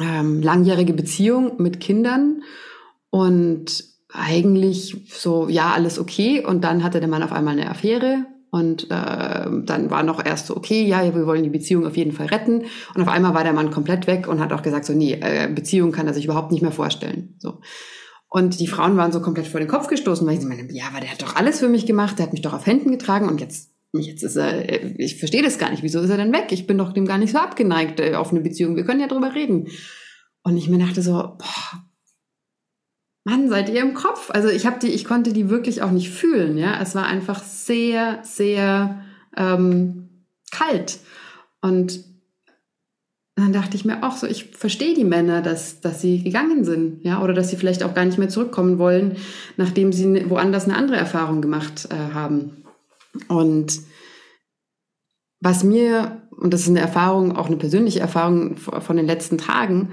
ähm, langjährige Beziehung mit Kindern und eigentlich so, ja, alles okay. Und dann hatte der Mann auf einmal eine Affäre und äh, dann war noch erst so, okay, ja, wir wollen die Beziehung auf jeden Fall retten. Und auf einmal war der Mann komplett weg und hat auch gesagt, so, nee, äh, Beziehung kann er sich überhaupt nicht mehr vorstellen. So. Und die Frauen waren so komplett vor den Kopf gestoßen, weil sie meinen, ja, aber der hat doch alles für mich gemacht, der hat mich doch auf Händen getragen und jetzt, jetzt ist er, ich verstehe das gar nicht, wieso ist er denn weg? Ich bin doch dem gar nicht so abgeneigt äh, auf eine Beziehung, wir können ja drüber reden. Und ich mir dachte so, boah, Mann, seid ihr im Kopf? Also ich habe die, ich konnte die wirklich auch nicht fühlen, ja. Es war einfach sehr, sehr ähm, kalt. Und dann dachte ich mir auch so, ich verstehe die Männer, dass, dass sie gegangen sind, ja, oder dass sie vielleicht auch gar nicht mehr zurückkommen wollen, nachdem sie woanders eine andere Erfahrung gemacht äh, haben. Und was mir, und das ist eine Erfahrung, auch eine persönliche Erfahrung von den letzten Tagen,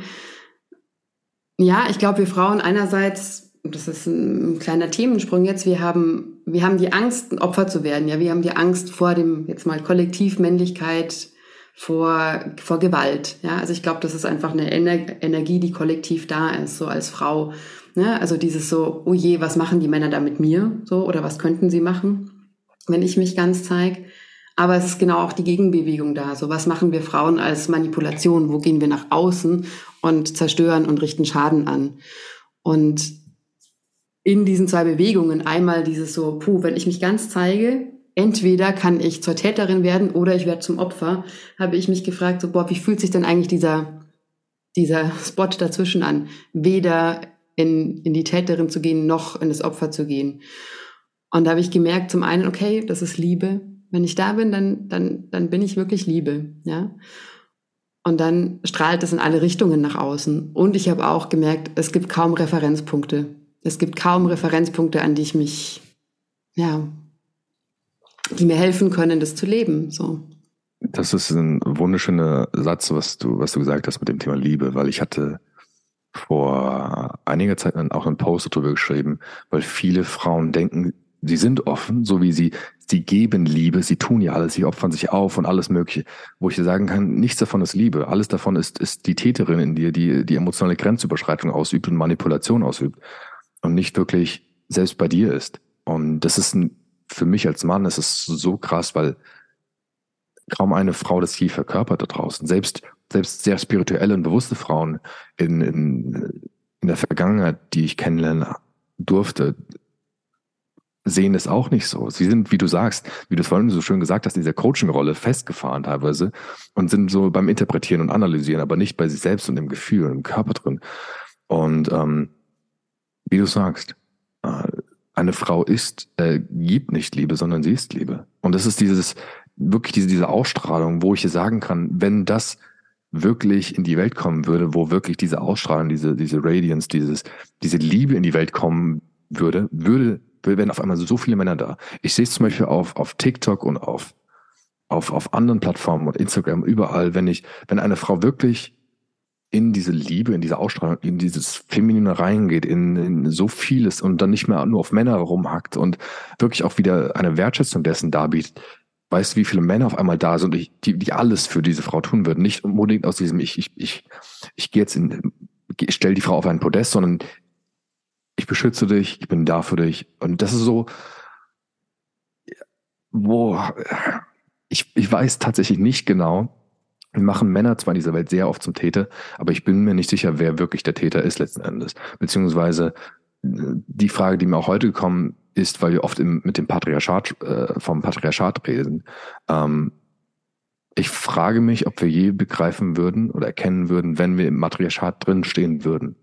ja, ich glaube, wir Frauen einerseits, das ist ein, kleiner Themensprung jetzt, wir haben, wir haben die Angst, ein Opfer zu werden. Ja, wir haben die Angst vor dem, jetzt mal Kollektivmännlichkeit, vor, vor Gewalt. Ja, also ich glaube, das ist einfach eine Ener Energie, die kollektiv da ist, so als Frau. Ja, also dieses so, oh je, was machen die Männer da mit mir? So, oder was könnten sie machen, wenn ich mich ganz zeige? Aber es ist genau auch die Gegenbewegung da. So, was machen wir Frauen als Manipulation? Wo gehen wir nach außen und zerstören und richten Schaden an? Und in diesen zwei Bewegungen einmal dieses so, puh, wenn ich mich ganz zeige, entweder kann ich zur Täterin werden oder ich werde zum Opfer, habe ich mich gefragt, so, boah, wie fühlt sich denn eigentlich dieser, dieser Spot dazwischen an? Weder in, in die Täterin zu gehen, noch in das Opfer zu gehen. Und da habe ich gemerkt, zum einen, okay, das ist Liebe, wenn ich da bin, dann, dann, dann bin ich wirklich Liebe, ja. Und dann strahlt es in alle Richtungen nach außen. Und ich habe auch gemerkt, es gibt kaum Referenzpunkte. Es gibt kaum Referenzpunkte, an die ich mich, ja, die mir helfen können, das zu leben, so. Das ist ein wunderschöner Satz, was du, was du gesagt hast mit dem Thema Liebe, weil ich hatte vor einiger Zeit auch einen Post darüber geschrieben, weil viele Frauen denken, sie sind offen, so wie sie, sie geben Liebe, sie tun ja alles, sie opfern sich auf und alles Mögliche, wo ich dir sagen kann, nichts davon ist Liebe. Alles davon ist, ist die Täterin in dir, die die emotionale Grenzüberschreitung ausübt und Manipulation ausübt und nicht wirklich selbst bei dir ist. Und das ist ein, für mich als Mann, ist es so krass, weil kaum eine Frau das je verkörpert da draußen. Selbst, selbst sehr spirituelle und bewusste Frauen in, in, in der Vergangenheit, die ich kennenlernen durfte, sehen es auch nicht so. Sie sind, wie du sagst, wie du es vorhin so schön gesagt hast, in dieser Coaching-Rolle festgefahren teilweise und sind so beim Interpretieren und Analysieren, aber nicht bei sich selbst und im Gefühl und im Körper drin. Und ähm, wie du sagst, äh, eine Frau ist, äh, gibt nicht Liebe, sondern sie ist Liebe. Und das ist dieses, wirklich diese, diese Ausstrahlung, wo ich sagen kann, wenn das wirklich in die Welt kommen würde, wo wirklich diese Ausstrahlung, diese, diese Radiance, dieses, diese Liebe in die Welt kommen würde, würde werden auf einmal so viele Männer da. Ich sehe es zum Beispiel auf, auf TikTok und auf, auf, auf anderen Plattformen und Instagram, überall, wenn ich, wenn eine Frau wirklich in diese Liebe, in diese Ausstrahlung, in dieses Feminine reingeht, in, in so vieles und dann nicht mehr nur auf Männer rumhackt und wirklich auch wieder eine Wertschätzung dessen darbietet. Weißt du, wie viele Männer auf einmal da sind, die, die alles für diese Frau tun würden? Nicht unbedingt aus diesem, ich, ich, ich, ich gehe jetzt in, ich stelle die Frau auf ein Podest, sondern ich beschütze dich, ich bin da für dich. Und das ist so, wo ich, ich weiß tatsächlich nicht genau, machen Männer zwar in dieser Welt sehr oft zum Täter, aber ich bin mir nicht sicher, wer wirklich der Täter ist letzten Endes. Beziehungsweise äh, die Frage, die mir auch heute gekommen ist, weil wir oft im, mit dem Patriarchat, äh, vom Patriarchat reden. Ähm, ich frage mich, ob wir je begreifen würden oder erkennen würden, wenn wir im Matriarchat drinstehen würden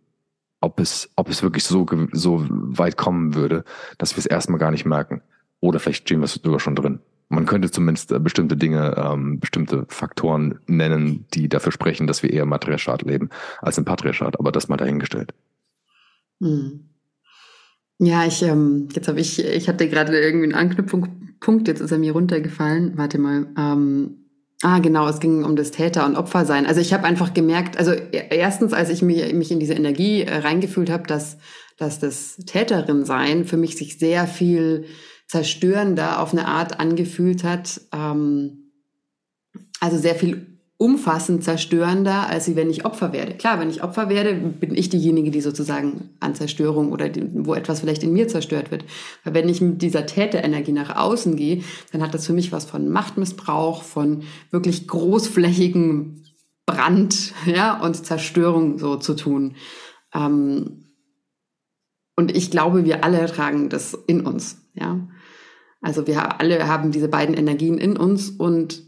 ob es, ob es wirklich so, so weit kommen würde, dass wir es erstmal gar nicht merken. Oder vielleicht stehen wir sogar schon drin. Man könnte zumindest äh, bestimmte Dinge, ähm, bestimmte Faktoren nennen, die dafür sprechen, dass wir eher im Matriarchat leben als im Patriarchat. Aber das mal dahingestellt. Hm. Ja, ich, ähm, jetzt habe ich, ich hatte gerade irgendwie einen Anknüpfungspunkt, jetzt ist er mir runtergefallen. Warte mal. Ähm, Ah, genau, es ging um das Täter- und Opfersein. Also ich habe einfach gemerkt, also e, erstens, als ich mich, mich in diese Energie äh, reingefühlt habe, dass, dass das Täterin-Sein für mich sich sehr viel zerstörender auf eine Art angefühlt hat. Ähm, also sehr viel umfassend zerstörender, als wenn ich Opfer werde. Klar, wenn ich Opfer werde, bin ich diejenige, die sozusagen an Zerstörung oder die, wo etwas vielleicht in mir zerstört wird. Weil wenn ich mit dieser Täterenergie nach außen gehe, dann hat das für mich was von Machtmissbrauch, von wirklich großflächigen Brand ja, und Zerstörung so zu tun. Ähm, und ich glaube, wir alle tragen das in uns. Ja? Also wir alle haben diese beiden Energien in uns und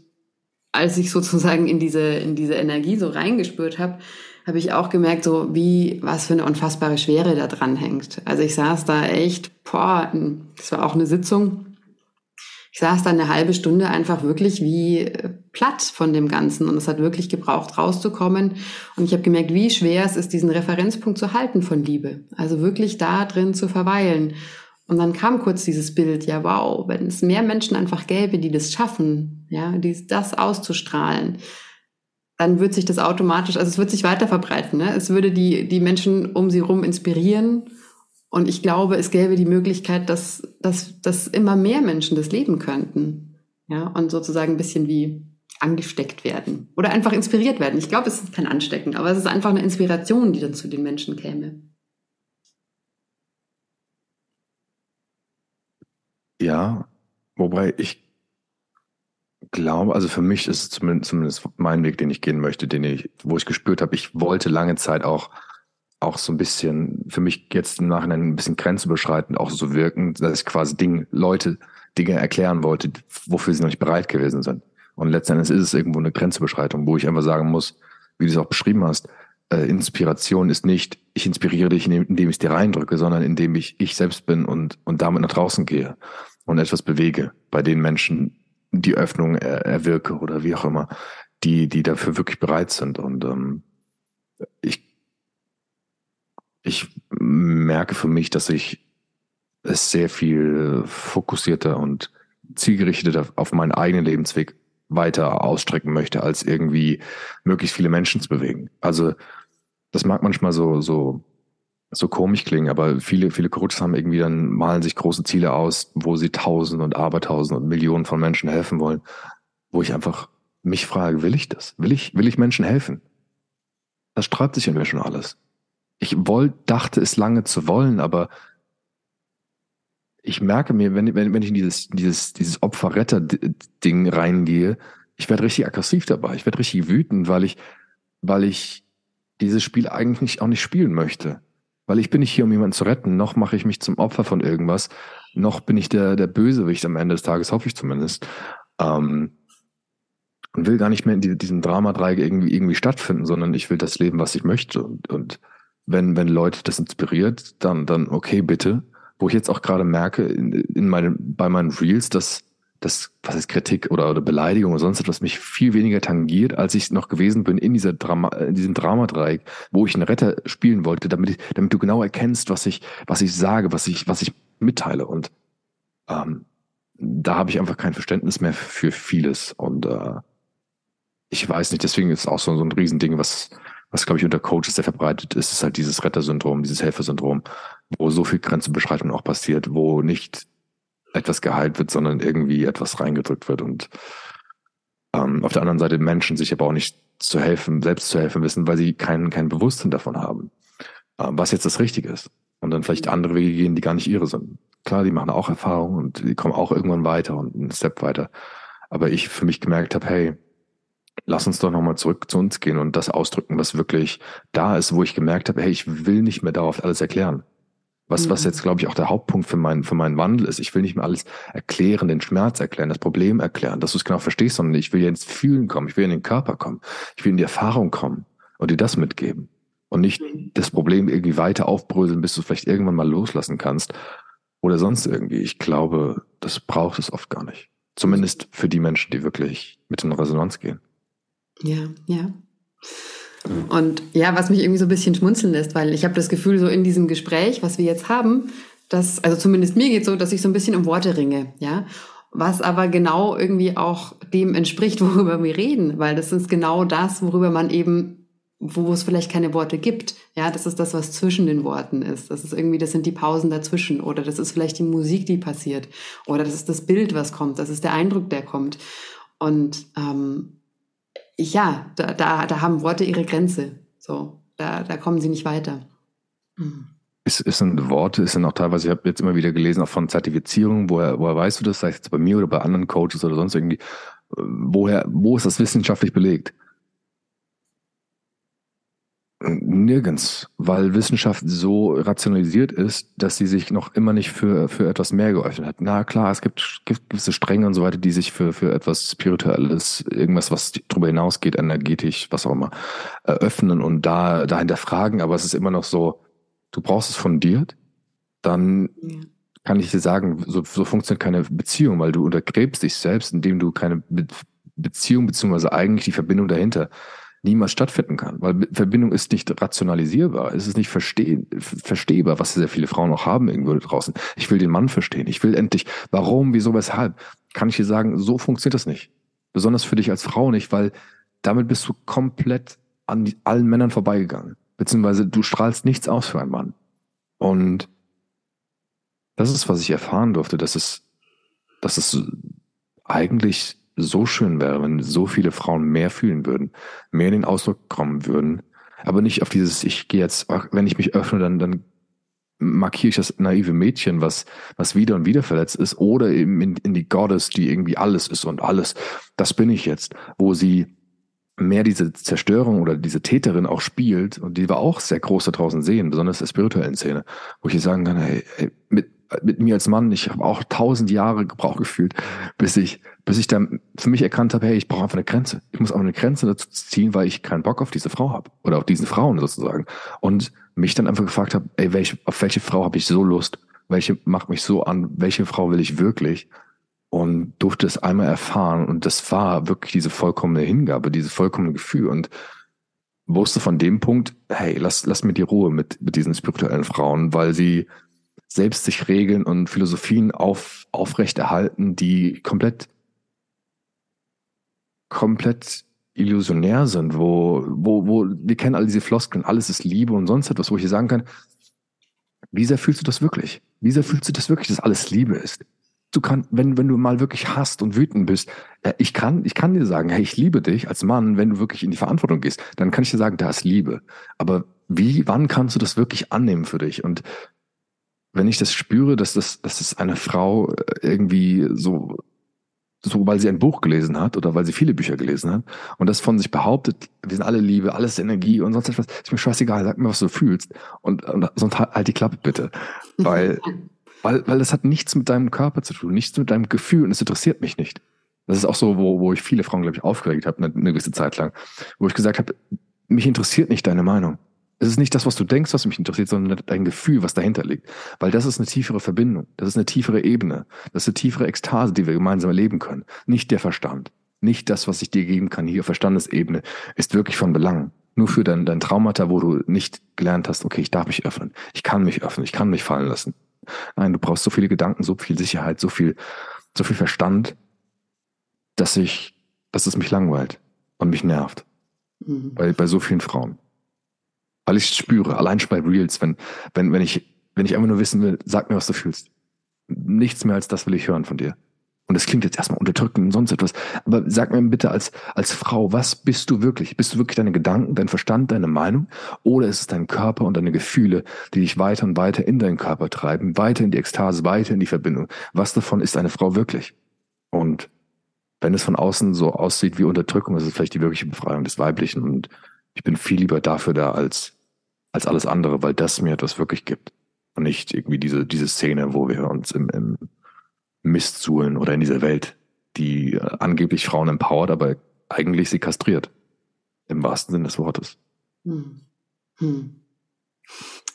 als ich sozusagen in diese, in diese Energie so reingespürt habe, habe ich auch gemerkt, so wie, was für eine unfassbare Schwere da dran hängt. Also ich saß da echt, boah, das war auch eine Sitzung. Ich saß da eine halbe Stunde einfach wirklich wie äh, platt von dem Ganzen und es hat wirklich gebraucht, rauszukommen. Und ich habe gemerkt, wie schwer es ist, diesen Referenzpunkt zu halten von Liebe. Also wirklich da drin zu verweilen. Und dann kam kurz dieses Bild, ja wow, wenn es mehr Menschen einfach gäbe, die das schaffen, ja, die, das auszustrahlen, dann wird sich das automatisch, also es wird sich weiter verbreiten. Ne? Es würde die, die Menschen um sie herum inspirieren. Und ich glaube, es gäbe die Möglichkeit, dass, dass, dass immer mehr Menschen das leben könnten. Ja, und sozusagen ein bisschen wie angesteckt werden oder einfach inspiriert werden. Ich glaube, es ist kein Anstecken, aber es ist einfach eine Inspiration, die dann zu den Menschen käme. Ja, wobei ich glaube, also für mich ist es zumindest, zumindest mein Weg, den ich gehen möchte, den ich, wo ich gespürt habe, ich wollte lange Zeit auch, auch so ein bisschen, für mich jetzt im Nachhinein ein bisschen grenzüberschreitend auch so wirken, dass ich quasi Dinge, Leute Dinge erklären wollte, wofür sie noch nicht bereit gewesen sind. Und letztendlich ist es irgendwo eine Grenzüberschreitung, wo ich einfach sagen muss, wie du es auch beschrieben hast, äh, Inspiration ist nicht, ich inspiriere dich, indem ich es dir reindrücke, sondern indem ich ich selbst bin und, und damit nach draußen gehe und etwas bewege bei den Menschen, die Öffnung er, erwirke oder wie auch immer, die, die dafür wirklich bereit sind. Und ähm, ich, ich merke für mich, dass ich es sehr viel fokussierter und zielgerichteter auf meinen eigenen Lebensweg weiter ausstrecken möchte, als irgendwie möglichst viele Menschen zu bewegen. Also das mag manchmal so, so so komisch klingen, aber viele, viele Coaches haben irgendwie dann, malen sich große Ziele aus, wo sie Tausende und Abertausende und Millionen von Menschen helfen wollen, wo ich einfach mich frage, will ich das? Will ich, will ich Menschen helfen? Das sträubt sich in mir schon alles. Ich wollte, dachte es lange zu wollen, aber ich merke mir, wenn, wenn, wenn ich in dieses, dieses, dieses Opferretter-Ding reingehe, ich werde richtig aggressiv dabei. Ich werde richtig wütend, weil ich, weil ich dieses Spiel eigentlich auch nicht spielen möchte. Weil ich bin nicht hier, um jemanden zu retten, noch mache ich mich zum Opfer von irgendwas, noch bin ich der, der Bösewicht am Ende des Tages, hoffe ich zumindest. Ähm, und will gar nicht mehr in die, diesem Dramadreieck irgendwie, irgendwie stattfinden, sondern ich will das leben, was ich möchte. Und, und wenn, wenn Leute das inspiriert, dann, dann okay, bitte. Wo ich jetzt auch gerade merke, in, in meine, bei meinen Reels, dass das, was ist Kritik oder, oder Beleidigung oder sonst etwas mich viel weniger tangiert, als ich noch gewesen bin in dieser Drama, in diesem Dramadreieck, wo ich einen Retter spielen wollte, damit ich, damit du genau erkennst, was ich, was ich sage, was ich, was ich mitteile. Und ähm, da habe ich einfach kein Verständnis mehr für vieles. Und äh, ich weiß nicht, deswegen ist es auch so, so ein Riesending, was, was glaube ich unter Coaches sehr verbreitet ist, ist halt dieses Rettersyndrom, dieses Helfersyndrom, wo so viel Grenzüberschreitung auch passiert, wo nicht etwas geheilt wird, sondern irgendwie etwas reingedrückt wird. Und ähm, auf der anderen Seite Menschen sich aber auch nicht zu helfen, selbst zu helfen wissen, weil sie kein, kein Bewusstsein davon haben, ähm, was jetzt das Richtige ist. Und dann vielleicht andere Wege gehen, die gar nicht ihre sind. Klar, die machen auch Erfahrungen und die kommen auch irgendwann weiter und einen Step weiter. Aber ich für mich gemerkt habe, hey, lass uns doch nochmal zurück zu uns gehen und das ausdrücken, was wirklich da ist, wo ich gemerkt habe, hey, ich will nicht mehr darauf alles erklären. Was, was mhm. jetzt, glaube ich, auch der Hauptpunkt für, mein, für meinen Wandel ist. Ich will nicht mehr alles erklären, den Schmerz erklären, das Problem erklären, dass du es genau verstehst, sondern ich will ja ins Fühlen kommen, ich will in den Körper kommen, ich will in die Erfahrung kommen und dir das mitgeben. Und nicht das Problem irgendwie weiter aufbröseln, bis du es vielleicht irgendwann mal loslassen kannst oder sonst irgendwie. Ich glaube, das braucht es oft gar nicht. Zumindest für die Menschen, die wirklich mit in Resonanz gehen. Ja, ja. Und ja, was mich irgendwie so ein bisschen schmunzeln lässt, weil ich habe das Gefühl, so in diesem Gespräch, was wir jetzt haben, dass, also zumindest mir geht so, dass ich so ein bisschen um Worte ringe, ja. was aber genau irgendwie auch dem entspricht, worüber wir reden, weil das ist genau das, worüber man eben wo es vielleicht keine Worte gibt. Ja, das ist das, was zwischen den Worten ist. Das ist irgendwie, das sind die Pausen dazwischen oder das ist vielleicht die Musik, die passiert oder das ist das Bild, was kommt. Das ist der Eindruck, der kommt. Und ähm, ja, da, da, da haben Worte ihre Grenze. So, da, da kommen sie nicht weiter. Mhm. Ist, ist sind Worte, ist dann auch teilweise, ich habe jetzt immer wieder gelesen, auch von Zertifizierungen, woher, woher weißt du das, sei es jetzt bei mir oder bei anderen Coaches oder sonst irgendwie, äh, woher, wo ist das wissenschaftlich belegt? Nirgends, weil Wissenschaft so rationalisiert ist, dass sie sich noch immer nicht für, für etwas mehr geöffnet hat. Na klar, es gibt, gibt gewisse Stränge und so weiter, die sich für, für etwas Spirituelles, irgendwas, was darüber hinausgeht, energetisch, was auch immer, eröffnen und da, dahinter fragen, aber es ist immer noch so, du brauchst es fundiert, dann ja. kann ich dir sagen, so, so funktioniert keine Beziehung, weil du untergräbst dich selbst, indem du keine Be Beziehung beziehungsweise eigentlich die Verbindung dahinter niemals stattfinden kann, weil Verbindung ist nicht rationalisierbar, es ist nicht versteh verstehbar, was sehr viele Frauen auch haben irgendwo draußen. Ich will den Mann verstehen, ich will endlich, warum, wieso, weshalb, kann ich dir sagen, so funktioniert das nicht. Besonders für dich als Frau nicht, weil damit bist du komplett an die, allen Männern vorbeigegangen, beziehungsweise du strahlst nichts aus für einen Mann. Und das ist, was ich erfahren durfte, dass es, dass es eigentlich so schön wäre, wenn so viele Frauen mehr fühlen würden, mehr in den Ausdruck kommen würden, aber nicht auf dieses, ich gehe jetzt, wenn ich mich öffne, dann, dann markiere ich das naive Mädchen, was, was wieder und wieder verletzt ist, oder eben in, in die Goddess, die irgendwie alles ist und alles, das bin ich jetzt, wo sie mehr diese Zerstörung oder diese Täterin auch spielt und die wir auch sehr groß da draußen sehen, besonders der spirituellen Szene, wo ich sagen kann, hey, hey mit, mit mir als Mann, ich habe auch tausend Jahre gebraucht gefühlt, bis ich, bis ich dann für mich erkannt habe, hey, ich brauche einfach eine Grenze. Ich muss einfach eine Grenze dazu ziehen, weil ich keinen Bock auf diese Frau habe oder auf diesen Frauen sozusagen. Und mich dann einfach gefragt habe, ey, welche, auf welche Frau habe ich so Lust? Welche macht mich so an? Welche Frau will ich wirklich? Und durfte es einmal erfahren. Und das war wirklich diese vollkommene Hingabe, dieses vollkommene Gefühl. Und wusste von dem Punkt, hey, lass, lass mir die Ruhe mit, mit diesen spirituellen Frauen, weil sie selbst sich Regeln und Philosophien auf, aufrechterhalten, die komplett, komplett illusionär sind, wo, wo, wo, wir kennen all diese Floskeln, alles ist Liebe und sonst etwas, wo ich dir sagen kann, wie sehr fühlst du das wirklich? Wie sehr fühlst du das wirklich, dass alles Liebe ist? Du kannst, wenn, wenn du mal wirklich hasst und wütend bist, äh, ich kann, ich kann dir sagen, hey, ich liebe dich als Mann, wenn du wirklich in die Verantwortung gehst, dann kann ich dir sagen, da ist Liebe. Aber wie, wann kannst du das wirklich annehmen für dich? Und wenn ich das spüre, dass das, dass das eine Frau äh, irgendwie so, so, weil sie ein Buch gelesen hat oder weil sie viele Bücher gelesen hat und das von sich behauptet, wir sind alle Liebe, alles Energie und sonst etwas, ist mir scheißegal, sag mir, was du fühlst und, und sonst halt, halt die Klappe bitte, weil, weil, weil das hat nichts mit deinem Körper zu tun, nichts mit deinem Gefühl und es interessiert mich nicht. Das ist auch so, wo, wo ich viele Frauen, glaube ich, aufgeregt habe, eine, eine gewisse Zeit lang, wo ich gesagt habe, mich interessiert nicht deine Meinung. Es ist nicht das, was du denkst, was mich interessiert, sondern dein Gefühl, was dahinter liegt. Weil das ist eine tiefere Verbindung. Das ist eine tiefere Ebene. Das ist eine tiefere Ekstase, die wir gemeinsam erleben können. Nicht der Verstand. Nicht das, was ich dir geben kann hier auf Verstandesebene, ist wirklich von Belang. Nur für dein, dein Traumata, wo du nicht gelernt hast, okay, ich darf mich öffnen. Ich kann mich öffnen. Ich kann mich fallen lassen. Nein, du brauchst so viele Gedanken, so viel Sicherheit, so viel, so viel Verstand, dass ich, dass es mich langweilt und mich nervt. Mhm. Bei, bei so vielen Frauen weil ich spüre, allein schon bei Reels, wenn, wenn, wenn ich, wenn ich einfach nur wissen will, sag mir, was du fühlst. Nichts mehr als das will ich hören von dir. Und das klingt jetzt erstmal unterdrückend und sonst etwas. Aber sag mir bitte als, als Frau, was bist du wirklich? Bist du wirklich deine Gedanken, dein Verstand, deine Meinung? Oder ist es dein Körper und deine Gefühle, die dich weiter und weiter in deinen Körper treiben, weiter in die Ekstase, weiter in die Verbindung? Was davon ist eine Frau wirklich? Und wenn es von außen so aussieht wie Unterdrückung, ist es vielleicht die wirkliche Befreiung des Weiblichen. Und ich bin viel lieber dafür da als, als alles andere, weil das mir etwas wirklich gibt. Und nicht irgendwie diese, diese Szene, wo wir uns im, im Mist suhlen oder in dieser Welt, die äh, angeblich Frauen empowert, aber eigentlich sie kastriert. Im wahrsten Sinne des Wortes. Hm. Hm.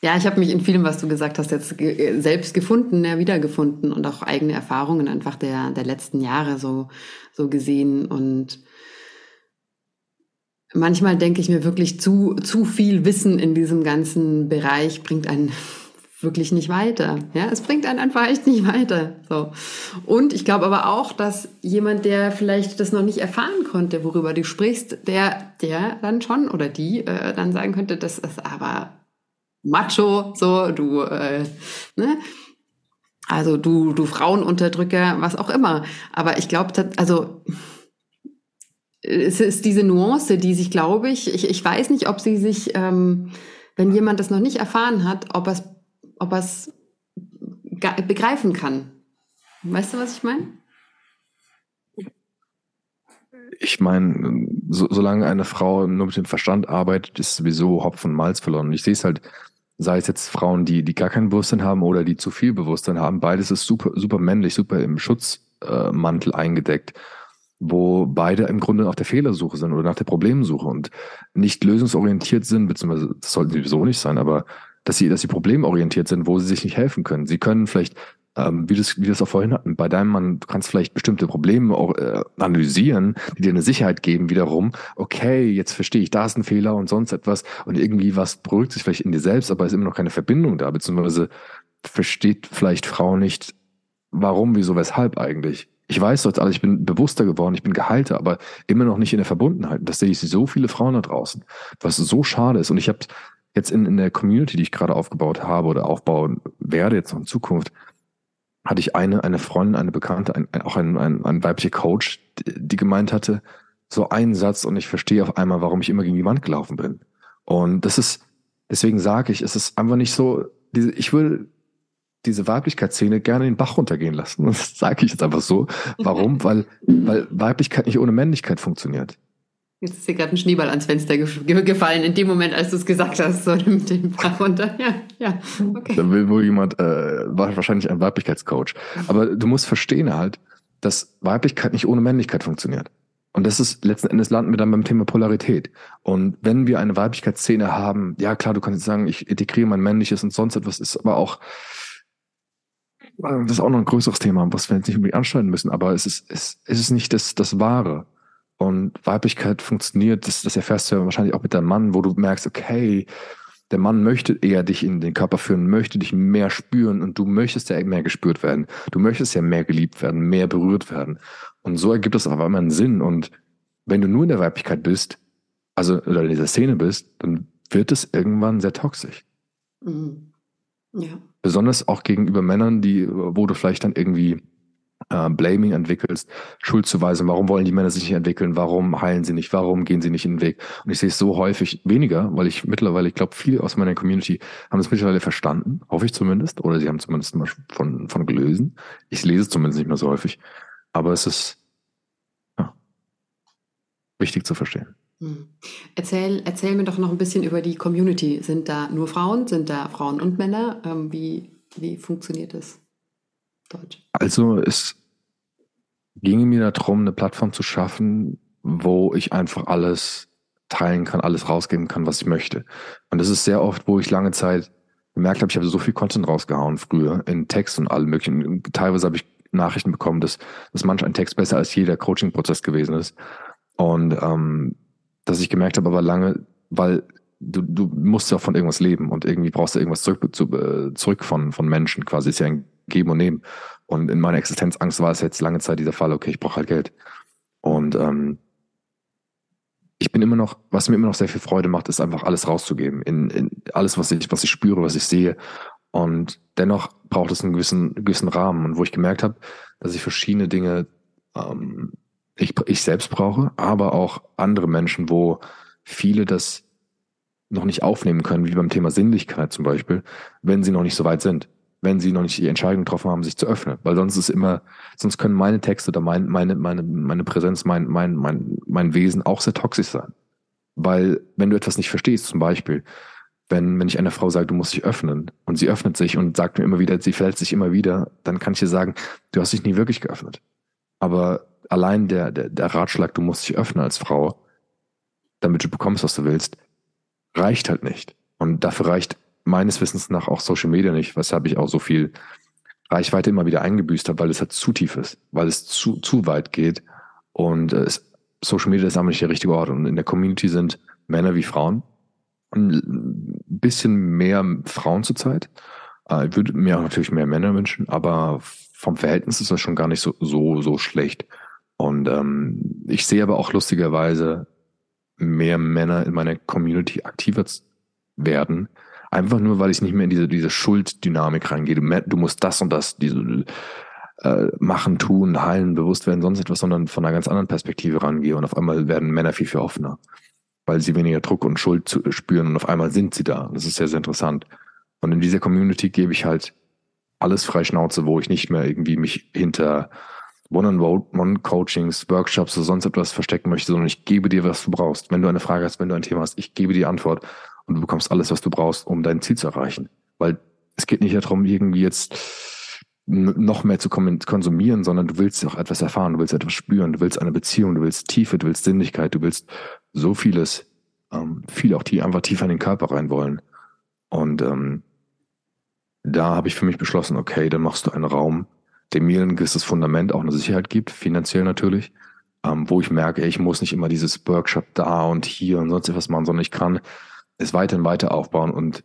Ja, ich habe mich in vielem, was du gesagt hast, jetzt ge selbst gefunden, ja, wiedergefunden und auch eigene Erfahrungen einfach der, der letzten Jahre so, so gesehen und manchmal denke ich mir wirklich zu, zu viel Wissen in diesem ganzen Bereich bringt einen wirklich nicht weiter. Ja, es bringt einen einfach echt nicht weiter. So. Und ich glaube aber auch, dass jemand, der vielleicht das noch nicht erfahren konnte, worüber du sprichst, der, der dann schon oder die äh, dann sagen könnte, das ist aber Macho, so, du, äh, ne? Also du, du Frauenunterdrücker, was auch immer. Aber ich glaube, also es ist diese Nuance, die sich, glaube ich, ich, ich weiß nicht, ob sie sich, ähm, wenn jemand das noch nicht erfahren hat, ob er es ob er's begreifen kann. Weißt du, was ich meine? Ich meine, so, solange eine Frau nur mit dem Verstand arbeitet, ist sowieso Hopfen und Malz verloren. Und ich sehe es halt, sei es jetzt Frauen, die, die gar kein Bewusstsein haben oder die zu viel Bewusstsein haben, beides ist super, super männlich, super im Schutzmantel äh, eingedeckt wo beide im Grunde auf der Fehlersuche sind oder nach der Problemsuche und nicht lösungsorientiert sind, beziehungsweise das sollten sie sowieso nicht sein, aber dass sie, dass sie problemorientiert sind, wo sie sich nicht helfen können. Sie können vielleicht, ähm, wie das, wie das auch vorhin hatten, bei deinem Mann, du kannst vielleicht bestimmte Probleme auch, äh, analysieren, die dir eine Sicherheit geben wiederum. Okay, jetzt verstehe ich, da ist ein Fehler und sonst etwas und irgendwie was beruhigt sich vielleicht in dir selbst, aber es ist immer noch keine Verbindung da, beziehungsweise versteht vielleicht Frau nicht, warum, wieso, weshalb eigentlich ich weiß jetzt alles, ich bin bewusster geworden, ich bin geheilter, aber immer noch nicht in der Verbundenheit. Und das sehe ich so viele Frauen da draußen, was so schade ist. Und ich habe jetzt in, in der Community, die ich gerade aufgebaut habe oder aufbauen werde jetzt noch in Zukunft, hatte ich eine, eine Freundin, eine Bekannte, ein, auch ein, ein, ein weiblicher Coach, die, gemeint hatte, so einen Satz und ich verstehe auf einmal, warum ich immer gegen die Wand gelaufen bin. Und das ist, deswegen sage ich, es ist einfach nicht so, ich will diese Weiblichkeitsszene gerne den Bach runtergehen lassen. Das sage ich jetzt einfach so. Warum? weil, weil Weiblichkeit nicht ohne Männlichkeit funktioniert. Jetzt ist dir gerade ein Schneeball ans Fenster gefallen, in dem Moment, als du es gesagt hast, so mit dem Bach runter. Ja, ja, okay. Da will wohl jemand, äh, wahrscheinlich ein Weiblichkeitscoach. Aber du musst verstehen halt, dass Weiblichkeit nicht ohne Männlichkeit funktioniert. Und das ist letzten Endes landen wir dann beim Thema Polarität. Und wenn wir eine Weiblichkeitsszene haben, ja klar, du kannst jetzt sagen, ich integriere mein männliches und sonst etwas, ist aber auch das ist auch noch ein größeres Thema, was wir jetzt nicht unbedingt anschneiden müssen, aber es ist, es, es ist nicht das, das Wahre. Und Weiblichkeit funktioniert, das, das erfährst du ja wahrscheinlich auch mit deinem Mann, wo du merkst, okay, der Mann möchte eher dich in den Körper führen, möchte dich mehr spüren und du möchtest ja mehr gespürt werden. Du möchtest ja mehr geliebt werden, mehr berührt werden. Und so ergibt es aber immer einen Sinn. Und wenn du nur in der Weiblichkeit bist, also oder in dieser Szene bist, dann wird es irgendwann sehr toxisch. Mhm. Ja. Besonders auch gegenüber Männern, die, wo du vielleicht dann irgendwie äh, Blaming entwickelst, Schuldzuweisung, warum wollen die Männer sich nicht entwickeln, warum heilen sie nicht, warum gehen sie nicht in den Weg. Und ich sehe es so häufig weniger, weil ich mittlerweile, ich glaube, viele aus meiner Community haben es mittlerweile verstanden, hoffe ich zumindest, oder sie haben zumindest mal von, von gelesen. Ich lese es zumindest nicht mehr so häufig. Aber es ist ja, wichtig zu verstehen. Hm. Erzähl, erzähl mir doch noch ein bisschen über die Community. Sind da nur Frauen? Sind da Frauen und Männer? Ähm, wie, wie funktioniert das dort? Also es ging mir darum, eine Plattform zu schaffen, wo ich einfach alles teilen kann, alles rausgeben kann, was ich möchte. Und das ist sehr oft, wo ich lange Zeit gemerkt habe, ich habe so viel Content rausgehauen früher in Text und allem möglichen. Teilweise habe ich Nachrichten bekommen, dass, dass manch ein Text besser als jeder Coaching-Prozess gewesen ist. Und ähm, dass ich gemerkt habe, aber lange, weil du, du musst ja von irgendwas leben und irgendwie brauchst du irgendwas zurück, zu, äh, zurück von, von Menschen quasi. Ist ja ein Geben und Nehmen. Und in meiner Existenzangst war es jetzt lange Zeit dieser Fall, okay, ich brauche halt Geld. Und ähm, ich bin immer noch, was mir immer noch sehr viel Freude macht, ist einfach alles rauszugeben. In, in alles, was ich, was ich spüre, was ich sehe. Und dennoch braucht es einen gewissen, gewissen Rahmen. Und wo ich gemerkt habe, dass ich verschiedene Dinge ähm, ich, ich selbst brauche, aber auch andere Menschen, wo viele das noch nicht aufnehmen können, wie beim Thema Sinnlichkeit zum Beispiel, wenn sie noch nicht so weit sind, wenn sie noch nicht die Entscheidung getroffen haben, sich zu öffnen. Weil sonst ist immer, sonst können meine Texte oder mein, meine, meine, meine Präsenz, mein, mein, mein, mein Wesen auch sehr toxisch sein. Weil wenn du etwas nicht verstehst, zum Beispiel, wenn, wenn ich einer Frau sage, du musst dich öffnen und sie öffnet sich und sagt mir immer wieder, sie verletzt sich immer wieder, dann kann ich dir sagen, du hast dich nie wirklich geöffnet. Aber allein der, der, der Ratschlag, du musst dich öffnen als Frau, damit du bekommst, was du willst, reicht halt nicht. Und dafür reicht meines Wissens nach auch Social Media nicht, weshalb ich auch so viel Reichweite immer wieder eingebüßt habe, weil es halt zu tief ist, weil es zu, zu weit geht. Und äh, es, Social Media ist einfach nicht der richtige Ort. Und in der Community sind Männer wie Frauen. Ein bisschen mehr Frauen zurzeit. Äh, ich würde mir auch natürlich mehr Männer wünschen, aber vom Verhältnis ist das schon gar nicht so, so, so schlecht. Und ähm, ich sehe aber auch lustigerweise mehr Männer in meiner Community aktiver werden. Einfach nur, weil ich nicht mehr in diese, diese Schulddynamik reingehe. Du, du musst das und das, diese äh, machen, tun, heilen, bewusst werden, sonst etwas, sondern von einer ganz anderen Perspektive rangehe. Und auf einmal werden Männer viel, viel offener, weil sie weniger Druck und Schuld zu, spüren und auf einmal sind sie da. Das ist sehr, sehr interessant. Und in dieser Community gebe ich halt alles frei Schnauze, wo ich nicht mehr irgendwie mich hinter One-on-One-Coachings, Workshops oder sonst etwas verstecken möchte, sondern ich gebe dir, was du brauchst. Wenn du eine Frage hast, wenn du ein Thema hast, ich gebe dir Antwort und du bekommst alles, was du brauchst, um dein Ziel zu erreichen. Weil es geht nicht darum, irgendwie jetzt noch mehr zu konsumieren, sondern du willst auch etwas erfahren, du willst etwas spüren, du willst eine Beziehung, du willst Tiefe, du willst Sinnlichkeit, du willst so vieles, ähm, viel auch die einfach tiefer in den Körper rein wollen. Und ähm, da habe ich für mich beschlossen, okay, dann machst du einen Raum, der mir ein gewisses Fundament, auch eine Sicherheit gibt, finanziell natürlich, ähm, wo ich merke, ich muss nicht immer dieses Workshop da und hier und sonst etwas machen, sondern ich kann es weiter und weiter aufbauen und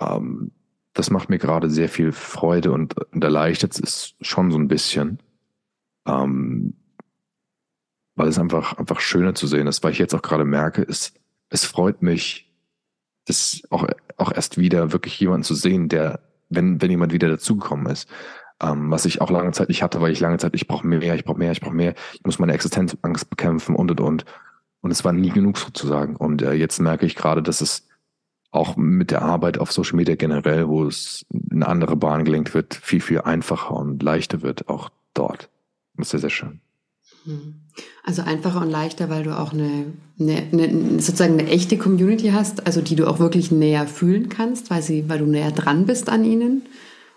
ähm, das macht mir gerade sehr viel Freude und, und erleichtert es schon so ein bisschen, ähm, weil es einfach einfach schöner zu sehen ist, weil ich jetzt auch gerade merke, es es freut mich, das auch auch erst wieder wirklich jemanden zu sehen, der wenn wenn jemand wieder dazugekommen ist, ähm, was ich auch lange Zeit nicht hatte, weil ich lange Zeit, ich brauche mehr, ich brauche mehr, ich brauche mehr, ich muss meine Existenzangst bekämpfen und und und. Und es war nie genug sozusagen. Und äh, jetzt merke ich gerade, dass es auch mit der Arbeit auf Social Media generell, wo es in andere Bahnen gelenkt wird, viel, viel einfacher und leichter wird, auch dort. Das ist sehr, sehr schön. Hm. Also einfacher und leichter, weil du auch eine, eine, eine, sozusagen eine echte Community hast, also die du auch wirklich näher fühlen kannst, weil sie, weil du näher dran bist an ihnen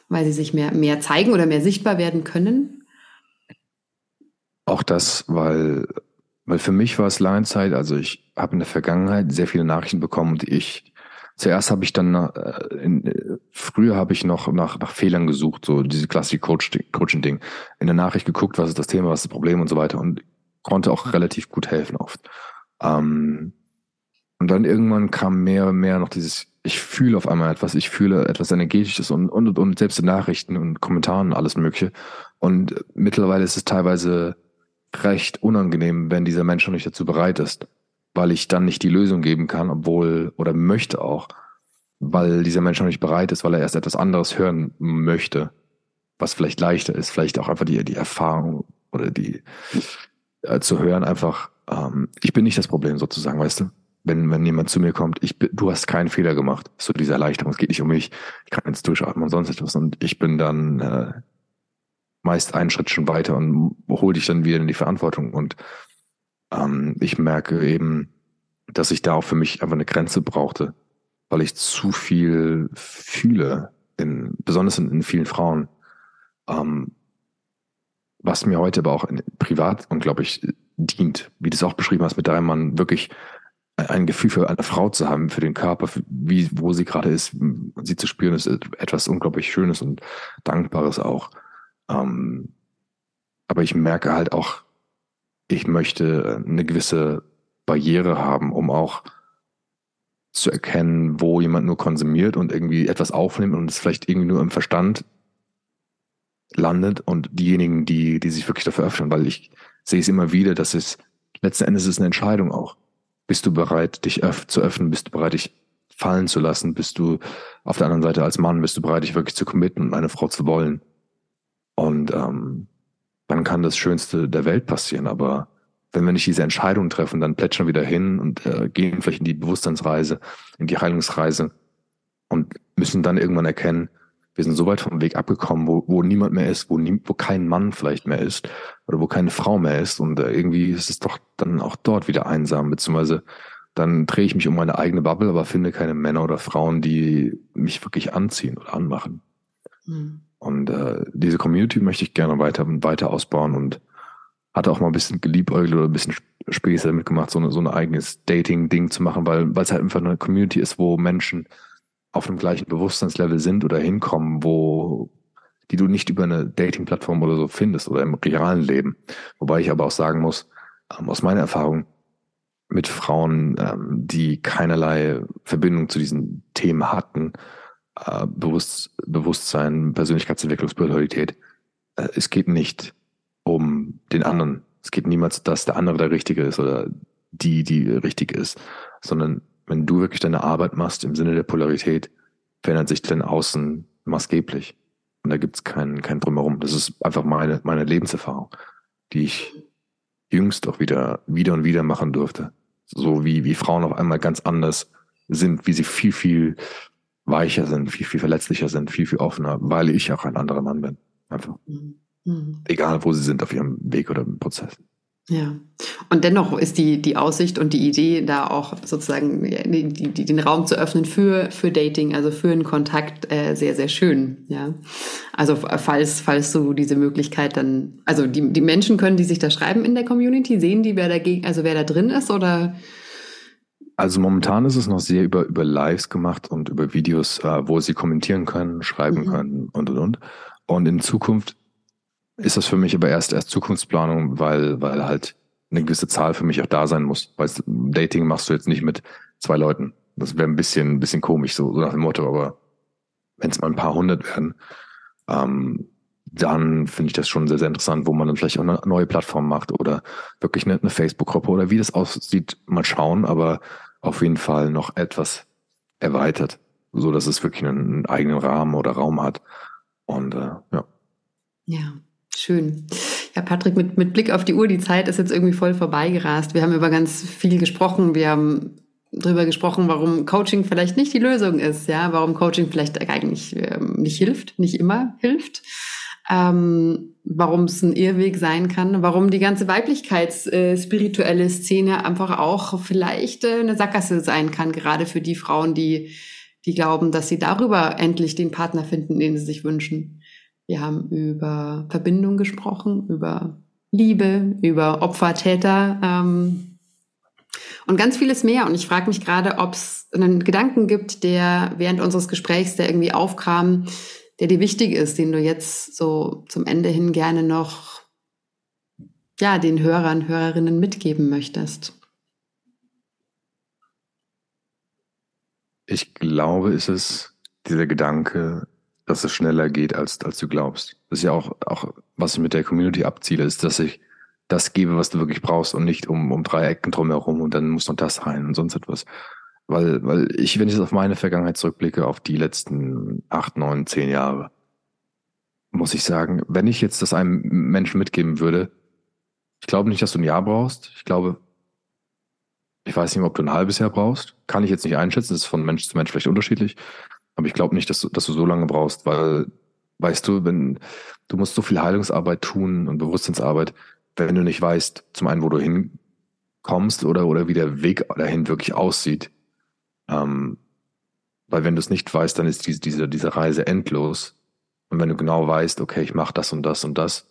weil sie sich mehr, mehr zeigen oder mehr sichtbar werden können? Auch das, weil, weil für mich war es lange Zeit, also ich habe in der Vergangenheit sehr viele Nachrichten bekommen die ich Zuerst habe ich dann, äh, in, äh, früher habe ich noch nach, nach Fehlern gesucht, so diese klassische Coaching-Ding. In der Nachricht geguckt, was ist das Thema, was ist das Problem und so weiter und konnte auch relativ gut helfen oft. Ähm, und dann irgendwann kam mehr und mehr noch dieses ich fühle auf einmal etwas, ich fühle etwas Energetisches und, und, und selbst in Nachrichten und Kommentaren alles Mögliche. Und mittlerweile ist es teilweise recht unangenehm, wenn dieser Mensch noch nicht dazu bereit ist, weil ich dann nicht die Lösung geben kann, obwohl, oder möchte auch, weil dieser Mensch noch nicht bereit ist, weil er erst etwas anderes hören möchte, was vielleicht leichter ist, vielleicht auch einfach die, die Erfahrung oder die äh, zu hören, einfach, ähm, ich bin nicht das Problem sozusagen, weißt du? Wenn, wenn jemand zu mir kommt, ich, du hast keinen Fehler gemacht. So diese Erleichterung. Es geht nicht um mich. Ich kann jetzt durchatmen und sonst etwas. Und ich bin dann äh, meist einen Schritt schon weiter und hole dich dann wieder in die Verantwortung. Und ähm, ich merke eben, dass ich da auch für mich einfach eine Grenze brauchte, weil ich zu viel fühle, in, besonders in, in vielen Frauen. Ähm, was mir heute aber auch in, privat unglaublich dient, wie du es auch beschrieben hast, mit deinem Mann wirklich ein Gefühl für eine Frau zu haben, für den Körper, für wie, wo sie gerade ist, sie zu spüren, ist etwas unglaublich Schönes und Dankbares auch. Ähm, aber ich merke halt auch, ich möchte eine gewisse Barriere haben, um auch zu erkennen, wo jemand nur konsumiert und irgendwie etwas aufnimmt und es vielleicht irgendwie nur im Verstand landet und diejenigen, die, die sich wirklich dafür öffnen, weil ich sehe es immer wieder, dass es letzten Endes ist eine Entscheidung auch. Bist du bereit, dich öff zu öffnen? Bist du bereit, dich fallen zu lassen? Bist du auf der anderen Seite als Mann, bist du bereit, dich wirklich zu committen und eine Frau zu wollen? Und ähm, dann kann das Schönste der Welt passieren. Aber wenn wir nicht diese Entscheidung treffen, dann plätschern wir wieder hin und äh, gehen vielleicht in die Bewusstseinsreise, in die Heilungsreise und müssen dann irgendwann erkennen, wir sind so weit vom Weg abgekommen, wo, wo niemand mehr ist, wo, nie, wo kein Mann vielleicht mehr ist oder wo keine Frau mehr ist. Und äh, irgendwie ist es doch dann auch dort wieder einsam, beziehungsweise dann drehe ich mich um meine eigene Bubble, aber finde keine Männer oder Frauen, die mich wirklich anziehen oder anmachen. Mhm. Und äh, diese Community möchte ich gerne weiter weiter ausbauen und hatte auch mal ein bisschen geliebäugelt oder ein bisschen Späße damit gemacht, so, eine, so ein eigenes Dating-Ding zu machen, weil weil es halt einfach eine Community ist, wo Menschen auf dem gleichen Bewusstseinslevel sind oder hinkommen, wo die du nicht über eine Dating-Plattform oder so findest oder im realen Leben. Wobei ich aber auch sagen muss, ähm, aus meiner Erfahrung mit Frauen, ähm, die keinerlei Verbindung zu diesen Themen hatten, äh, Bewusst, Bewusstsein, Persönlichkeitsentwicklung, Spiritualität. Äh, es geht nicht um den anderen. Es geht niemals, dass der andere der Richtige ist oder die, die richtig ist, sondern wenn du wirklich deine Arbeit machst im Sinne der Polarität, verändert sich dein Außen maßgeblich. Und da gibt's kein, kein Drumherum. Das ist einfach meine, meine Lebenserfahrung, die ich jüngst auch wieder, wieder und wieder machen durfte. So wie, wie Frauen auf einmal ganz anders sind, wie sie viel, viel weicher sind, viel, viel verletzlicher sind, viel, viel offener, weil ich auch ein anderer Mann bin. Einfach. Mhm. Egal, wo sie sind auf ihrem Weg oder im Prozess. Ja. Und dennoch ist die, die Aussicht und die Idee, da auch sozusagen die, die, den Raum zu öffnen für, für Dating, also für einen Kontakt, äh, sehr, sehr schön. Ja. Also falls, falls du diese Möglichkeit dann, also die, die Menschen können, die sich da schreiben in der Community, sehen die, wer dagegen, also wer da drin ist oder? Also momentan ist es noch sehr über, über Lives gemacht und über Videos, äh, wo sie kommentieren können, schreiben mhm. können und und und. Und in Zukunft ist das für mich aber erst erst Zukunftsplanung, weil, weil halt eine gewisse Zahl für mich auch da sein muss. Weil Dating machst du jetzt nicht mit zwei Leuten. Das wäre ein bisschen, ein bisschen komisch, so, so nach dem Motto, aber wenn es mal ein paar hundert werden, ähm, dann finde ich das schon sehr, sehr interessant, wo man dann vielleicht auch eine neue Plattform macht oder wirklich eine, eine Facebook-Gruppe oder wie das aussieht, mal schauen, aber auf jeden Fall noch etwas erweitert, so dass es wirklich einen, einen eigenen Rahmen oder Raum hat. Und äh, ja. Ja, Schön. Ja, Patrick, mit, mit Blick auf die Uhr, die Zeit ist jetzt irgendwie voll vorbeigerast. Wir haben über ganz viel gesprochen. Wir haben darüber gesprochen, warum Coaching vielleicht nicht die Lösung ist, ja, warum Coaching vielleicht eigentlich ähm, nicht hilft, nicht immer hilft, ähm, warum es ein Irrweg sein kann, warum die ganze Weiblichkeitsspirituelle äh, Szene einfach auch vielleicht äh, eine Sackgasse sein kann, gerade für die Frauen, die, die glauben, dass sie darüber endlich den Partner finden, den sie sich wünschen. Wir haben über Verbindung gesprochen, über Liebe, über Opfer, Täter ähm, und ganz vieles mehr. Und ich frage mich gerade, ob es einen Gedanken gibt, der während unseres Gesprächs, der irgendwie aufkam, der dir wichtig ist, den du jetzt so zum Ende hin gerne noch ja, den Hörern, Hörerinnen mitgeben möchtest. Ich glaube, es ist dieser Gedanke, dass es schneller geht, als, als du glaubst. Das ist ja auch, auch, was ich mit der Community abziele, ist, dass ich das gebe, was du wirklich brauchst und nicht um, um drei Ecken drumherum und dann muss noch das rein und sonst etwas. Weil, weil ich, wenn ich jetzt auf meine Vergangenheit zurückblicke, auf die letzten acht, neun, zehn Jahre, muss ich sagen, wenn ich jetzt das einem Menschen mitgeben würde, ich glaube nicht, dass du ein Jahr brauchst. Ich glaube, ich weiß nicht, ob du ein halbes Jahr brauchst. Kann ich jetzt nicht einschätzen. Das ist von Mensch zu Mensch vielleicht unterschiedlich. Aber ich glaube nicht, dass du, dass du so lange brauchst, weil, weißt du, wenn du musst so viel Heilungsarbeit tun und Bewusstseinsarbeit, wenn du nicht weißt, zum einen, wo du hinkommst oder, oder wie der Weg dahin wirklich aussieht. Ähm, weil wenn du es nicht weißt, dann ist diese, diese, diese Reise endlos. Und wenn du genau weißt, okay, ich mache das und das und das,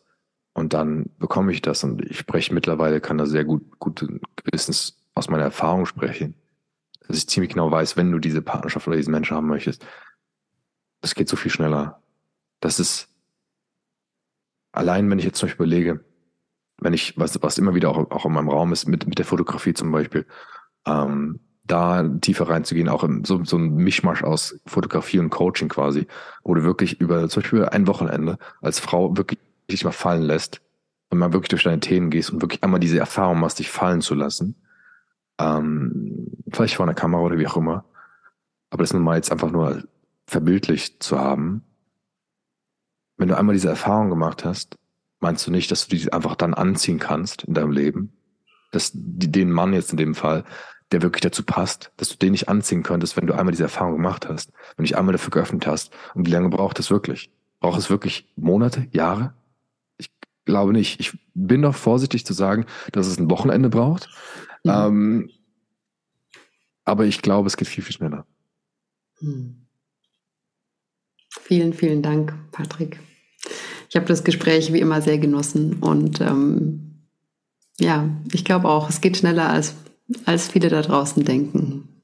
und dann bekomme ich das. Und ich spreche mittlerweile, kann da sehr gut, guten Gewissens aus meiner Erfahrung sprechen dass ich ziemlich genau weiß, wenn du diese Partnerschaft oder diesen Menschen haben möchtest, das geht so viel schneller. Das ist allein, wenn ich jetzt zum Beispiel überlege, wenn ich, was, was immer wieder auch, auch in meinem Raum ist, mit, mit der Fotografie zum Beispiel, ähm, da tiefer reinzugehen, auch in so, so ein Mischmasch aus Fotografie und Coaching quasi, wo du wirklich über zum Beispiel ein Wochenende als Frau wirklich dich mal fallen lässt und mal wirklich durch deine Themen gehst und wirklich einmal diese Erfahrung machst, dich fallen zu lassen ähm, vielleicht vor einer Kamera oder wie auch immer. Aber das nun mal jetzt einfach nur verbildlich zu haben. Wenn du einmal diese Erfahrung gemacht hast, meinst du nicht, dass du die einfach dann anziehen kannst in deinem Leben? Dass die, den Mann jetzt in dem Fall, der wirklich dazu passt, dass du den nicht anziehen könntest, wenn du einmal diese Erfahrung gemacht hast, wenn du dich einmal dafür geöffnet hast. Und wie lange braucht es wirklich? Braucht es wirklich Monate, Jahre? Ich glaube nicht. Ich bin doch vorsichtig zu sagen, dass es ein Wochenende braucht. Mhm. Ähm, aber ich glaube, es geht viel, viel schneller. Mhm. Vielen, vielen Dank, Patrick. Ich habe das Gespräch wie immer sehr genossen und ähm, ja, ich glaube auch, es geht schneller, als, als viele da draußen denken.